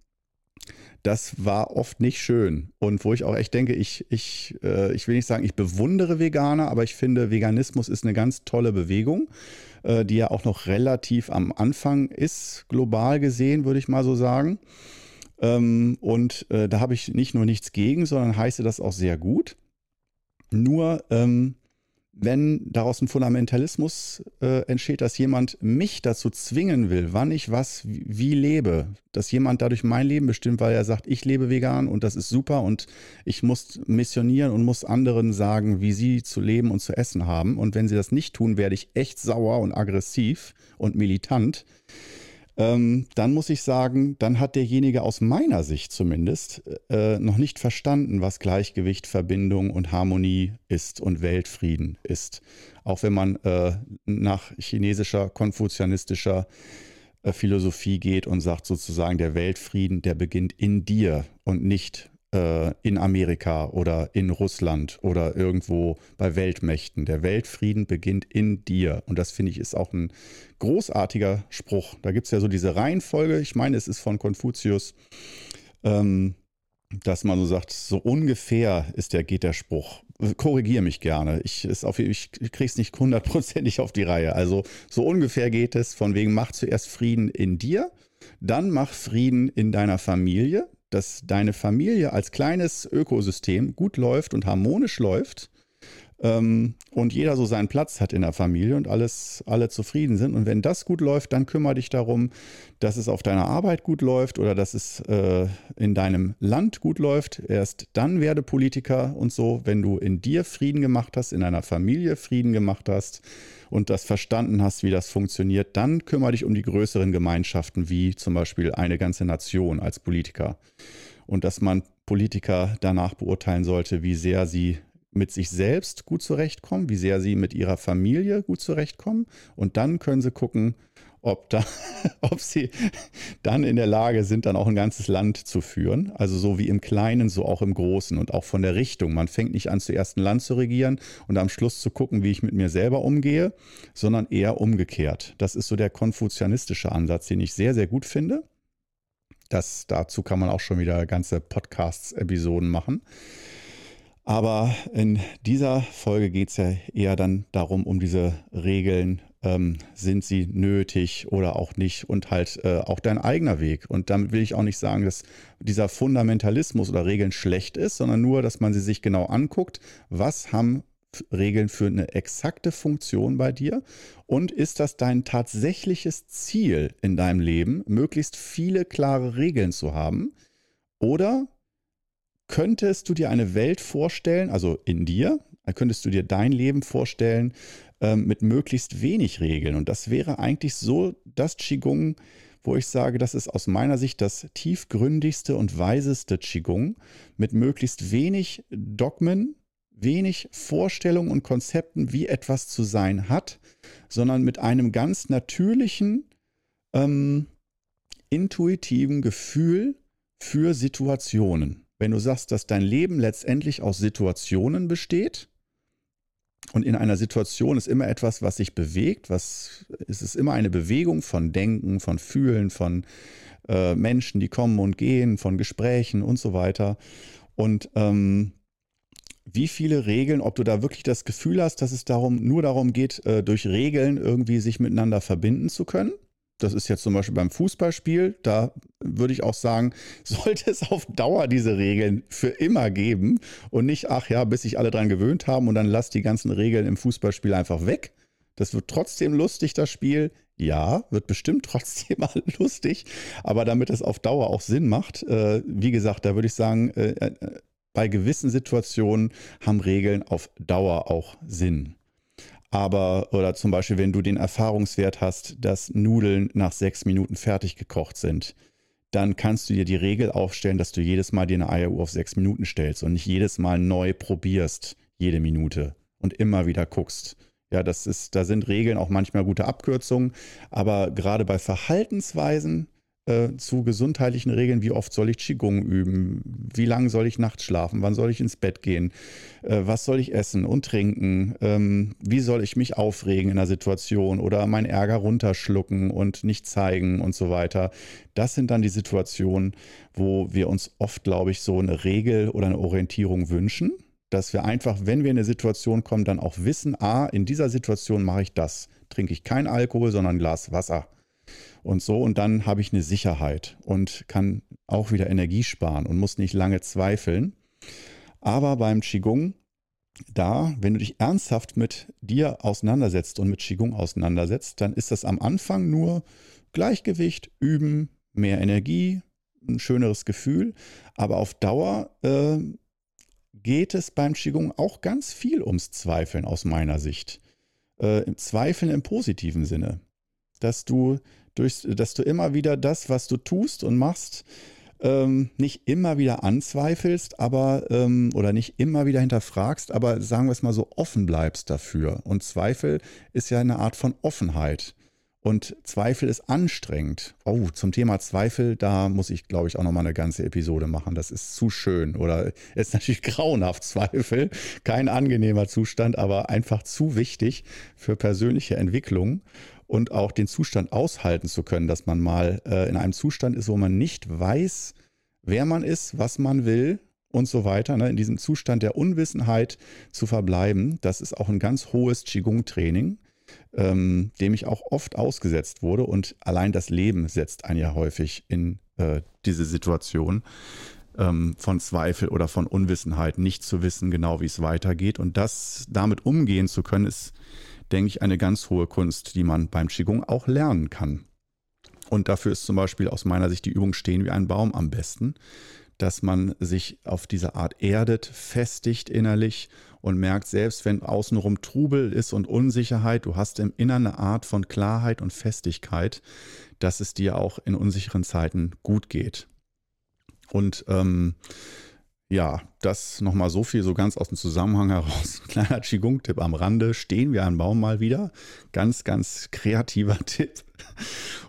das war oft nicht schön. Und wo ich auch echt denke, ich, ich, äh, ich will nicht sagen, ich bewundere Veganer, aber ich finde, Veganismus ist eine ganz tolle Bewegung, äh, die ja auch noch relativ am Anfang ist, global gesehen, würde ich mal so sagen. Ähm, und äh, da habe ich nicht nur nichts gegen, sondern heiße das auch sehr gut. Nur ähm, wenn daraus ein Fundamentalismus äh, entsteht, dass jemand mich dazu zwingen will, wann ich was wie, wie, lebe, dass jemand dadurch mein Leben bestimmt, weil er sagt, ich lebe vegan und das ist super und ich muss missionieren und muss anderen sagen, wie sie zu leben und zu essen haben. Und wenn sie das nicht tun, werde ich echt sauer und aggressiv und militant ähm, dann muss ich sagen, dann hat derjenige aus meiner Sicht zumindest äh, noch nicht verstanden, was Gleichgewicht, Verbindung und Harmonie ist und Weltfrieden ist. Auch wenn man äh, nach chinesischer, konfuzianistischer äh, Philosophie geht und sagt sozusagen, der Weltfrieden, der beginnt in dir und nicht äh, in Amerika oder in Russland oder irgendwo bei Weltmächten. Der Weltfrieden beginnt in dir. Und das finde ich ist auch ein großartiger Spruch. Da gibt es ja so diese Reihenfolge. Ich meine, es ist von Konfuzius. Ähm, dass man so sagt, so ungefähr ist der, geht der Spruch. Korrigiere mich gerne. Ich, ich kriege es nicht hundertprozentig auf die Reihe. Also so ungefähr geht es, von wegen mach zuerst Frieden in dir, dann mach Frieden in deiner Familie, dass deine Familie als kleines Ökosystem gut läuft und harmonisch läuft ähm, und jeder so seinen Platz hat in der Familie und alles, alle zufrieden sind. Und wenn das gut läuft, dann kümmere dich darum, dass es auf deiner Arbeit gut läuft oder dass es äh, in deinem Land gut läuft. Erst dann werde Politiker und so, wenn du in dir Frieden gemacht hast, in deiner Familie Frieden gemacht hast und das verstanden hast, wie das funktioniert, dann kümmere dich um die größeren Gemeinschaften, wie zum Beispiel eine ganze Nation als Politiker. Und dass man Politiker danach beurteilen sollte, wie sehr sie mit sich selbst gut zurechtkommen, wie sehr sie mit ihrer Familie gut zurechtkommen. Und dann können sie gucken, ob, da, [LAUGHS] ob sie dann in der Lage sind, dann auch ein ganzes Land zu führen. Also so wie im Kleinen, so auch im Großen und auch von der Richtung. Man fängt nicht an, zuerst ein Land zu regieren und am Schluss zu gucken, wie ich mit mir selber umgehe, sondern eher umgekehrt. Das ist so der konfuzianistische Ansatz, den ich sehr, sehr gut finde. Das, dazu kann man auch schon wieder ganze Podcasts-Episoden machen. Aber in dieser Folge geht es ja eher dann darum, um diese Regeln ähm, sind sie nötig oder auch nicht und halt äh, auch dein eigener Weg. Und damit will ich auch nicht sagen, dass dieser Fundamentalismus oder Regeln schlecht ist, sondern nur, dass man sie sich genau anguckt, was haben Regeln für eine exakte Funktion bei dir? Und ist das dein tatsächliches Ziel in deinem Leben, möglichst viele klare Regeln zu haben? Oder könntest du dir eine Welt vorstellen, also in dir, könntest du dir dein Leben vorstellen ähm, mit möglichst wenig Regeln. Und das wäre eigentlich so das Qigong, wo ich sage, das ist aus meiner Sicht das tiefgründigste und weiseste Qigong mit möglichst wenig Dogmen, wenig Vorstellungen und Konzepten, wie etwas zu sein hat, sondern mit einem ganz natürlichen, ähm, intuitiven Gefühl für Situationen. Wenn du sagst, dass dein Leben letztendlich aus Situationen besteht, und in einer Situation ist immer etwas, was sich bewegt, was es ist immer eine Bewegung von Denken, von Fühlen, von äh, Menschen, die kommen und gehen, von Gesprächen und so weiter. Und ähm, wie viele Regeln, ob du da wirklich das Gefühl hast, dass es darum, nur darum geht, äh, durch Regeln irgendwie sich miteinander verbinden zu können? Das ist jetzt zum Beispiel beim Fußballspiel. Da würde ich auch sagen, [LAUGHS] sollte es auf Dauer diese Regeln für immer geben und nicht, ach ja, bis sich alle dran gewöhnt haben und dann lass die ganzen Regeln im Fußballspiel einfach weg. Das wird trotzdem lustig, das Spiel. Ja, wird bestimmt [LAUGHS] trotzdem mal lustig, aber damit es auf Dauer auch Sinn macht, äh, wie gesagt, da würde ich sagen, äh, äh, bei gewissen Situationen haben Regeln auf Dauer auch Sinn. Aber, oder zum Beispiel, wenn du den Erfahrungswert hast, dass Nudeln nach sechs Minuten fertig gekocht sind, dann kannst du dir die Regel aufstellen, dass du jedes Mal dir eine Eieruhr auf sechs Minuten stellst und nicht jedes Mal neu probierst, jede Minute und immer wieder guckst. Ja, das ist, da sind Regeln auch manchmal gute Abkürzungen, aber gerade bei Verhaltensweisen äh, zu gesundheitlichen Regeln, wie oft soll ich Qigong üben, wie lange soll ich nachts schlafen, wann soll ich ins Bett gehen, äh, was soll ich essen und trinken, ähm, wie soll ich mich aufregen in einer Situation oder meinen Ärger runterschlucken und nicht zeigen und so weiter. Das sind dann die Situationen, wo wir uns oft, glaube ich, so eine Regel oder eine Orientierung wünschen dass wir einfach, wenn wir in eine Situation kommen, dann auch wissen, ah, in dieser Situation mache ich das. Trinke ich kein Alkohol, sondern ein Glas Wasser und so. Und dann habe ich eine Sicherheit und kann auch wieder Energie sparen und muss nicht lange zweifeln. Aber beim Qigong, da, wenn du dich ernsthaft mit dir auseinandersetzt und mit Qigong auseinandersetzt, dann ist das am Anfang nur Gleichgewicht, Üben, mehr Energie, ein schöneres Gefühl. Aber auf Dauer äh, geht es beim Qigong auch ganz viel ums Zweifeln aus meiner Sicht. Äh, Zweifeln im positiven Sinne. Dass du durch, dass du immer wieder das, was du tust und machst, ähm, nicht immer wieder anzweifelst, aber ähm, oder nicht immer wieder hinterfragst, aber sagen wir es mal so, offen bleibst dafür. Und Zweifel ist ja eine Art von Offenheit. Und Zweifel ist anstrengend. Oh, zum Thema Zweifel, da muss ich, glaube ich, auch nochmal eine ganze Episode machen. Das ist zu schön. Oder [LAUGHS] ist natürlich grauenhaft Zweifel. Kein angenehmer Zustand, aber einfach zu wichtig für persönliche Entwicklung und auch den Zustand aushalten zu können, dass man mal äh, in einem Zustand ist, wo man nicht weiß, wer man ist, was man will und so weiter. Ne? In diesem Zustand der Unwissenheit zu verbleiben, das ist auch ein ganz hohes Qigong-Training, ähm, dem ich auch oft ausgesetzt wurde. Und allein das Leben setzt einen ja häufig in äh, diese Situation ähm, von Zweifel oder von Unwissenheit, nicht zu wissen genau, wie es weitergeht. Und das damit umgehen zu können, ist denke ich, eine ganz hohe Kunst, die man beim Qigong auch lernen kann. Und dafür ist zum Beispiel aus meiner Sicht die Übung Stehen wie ein Baum am besten, dass man sich auf diese Art erdet, festigt innerlich und merkt, selbst wenn außenrum Trubel ist und Unsicherheit, du hast im Innern eine Art von Klarheit und Festigkeit, dass es dir auch in unsicheren Zeiten gut geht. Und ähm, ja, das nochmal so viel, so ganz aus dem Zusammenhang heraus. Ein kleiner Qigong-Tipp am Rande. Stehen wir am Baum mal wieder. Ganz, ganz kreativer [LAUGHS] Tipp.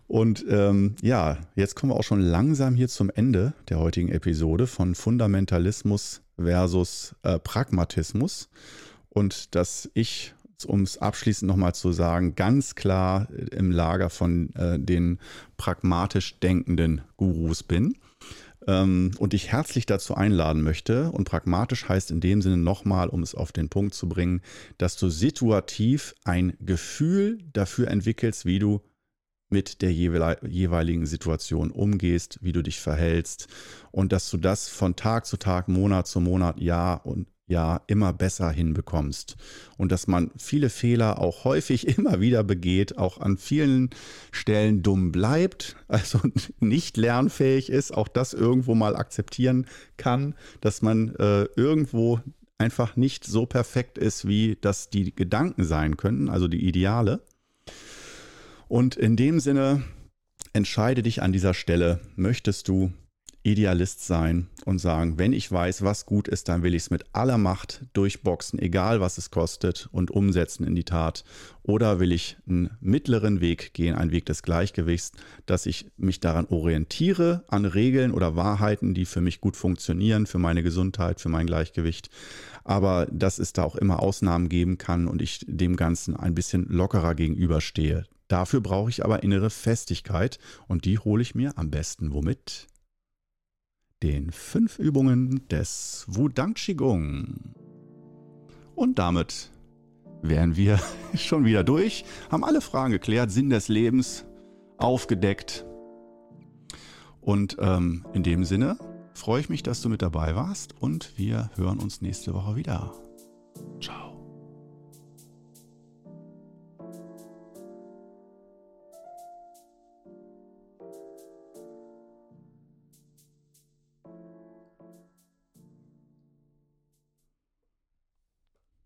Und ähm, ja, jetzt kommen wir auch schon langsam hier zum Ende der heutigen Episode von Fundamentalismus versus äh, Pragmatismus. Und dass ich, um es abschließend nochmal zu sagen, ganz klar im Lager von äh, den pragmatisch denkenden Gurus bin ähm, und dich herzlich dazu einladen möchte. Und pragmatisch heißt in dem Sinne nochmal, um es auf den Punkt zu bringen, dass du situativ ein Gefühl dafür entwickelst, wie du mit der jeweiligen Situation umgehst, wie du dich verhältst und dass du das von Tag zu Tag, Monat zu Monat, Jahr und Jahr immer besser hinbekommst und dass man viele Fehler auch häufig [LAUGHS] immer wieder begeht, auch an vielen Stellen dumm bleibt, [LAUGHS] also nicht lernfähig ist, auch das irgendwo mal akzeptieren kann, dass man äh, irgendwo einfach nicht so perfekt ist, wie das die Gedanken sein könnten, also die Ideale. Und in dem Sinne entscheide dich an dieser Stelle, möchtest du Idealist sein und sagen, wenn ich weiß, was gut ist, dann will ich es mit aller Macht durchboxen, egal was es kostet und umsetzen in die Tat. Oder will ich einen mittleren Weg gehen, einen Weg des Gleichgewichts, dass ich mich daran orientiere, an Regeln oder Wahrheiten, die für mich gut funktionieren, für meine Gesundheit, für mein Gleichgewicht. Aber dass es da auch immer Ausnahmen geben kann und ich dem Ganzen ein bisschen lockerer gegenüberstehe. Dafür brauche ich aber innere Festigkeit und die hole ich mir am besten womit? Den fünf Übungen des Wudang Qigong. Und damit wären wir [LAUGHS] schon wieder durch, haben alle Fragen geklärt, Sinn des Lebens aufgedeckt. Und ähm, in dem Sinne freue ich mich, dass du mit dabei warst und wir hören uns nächste Woche wieder. Ciao.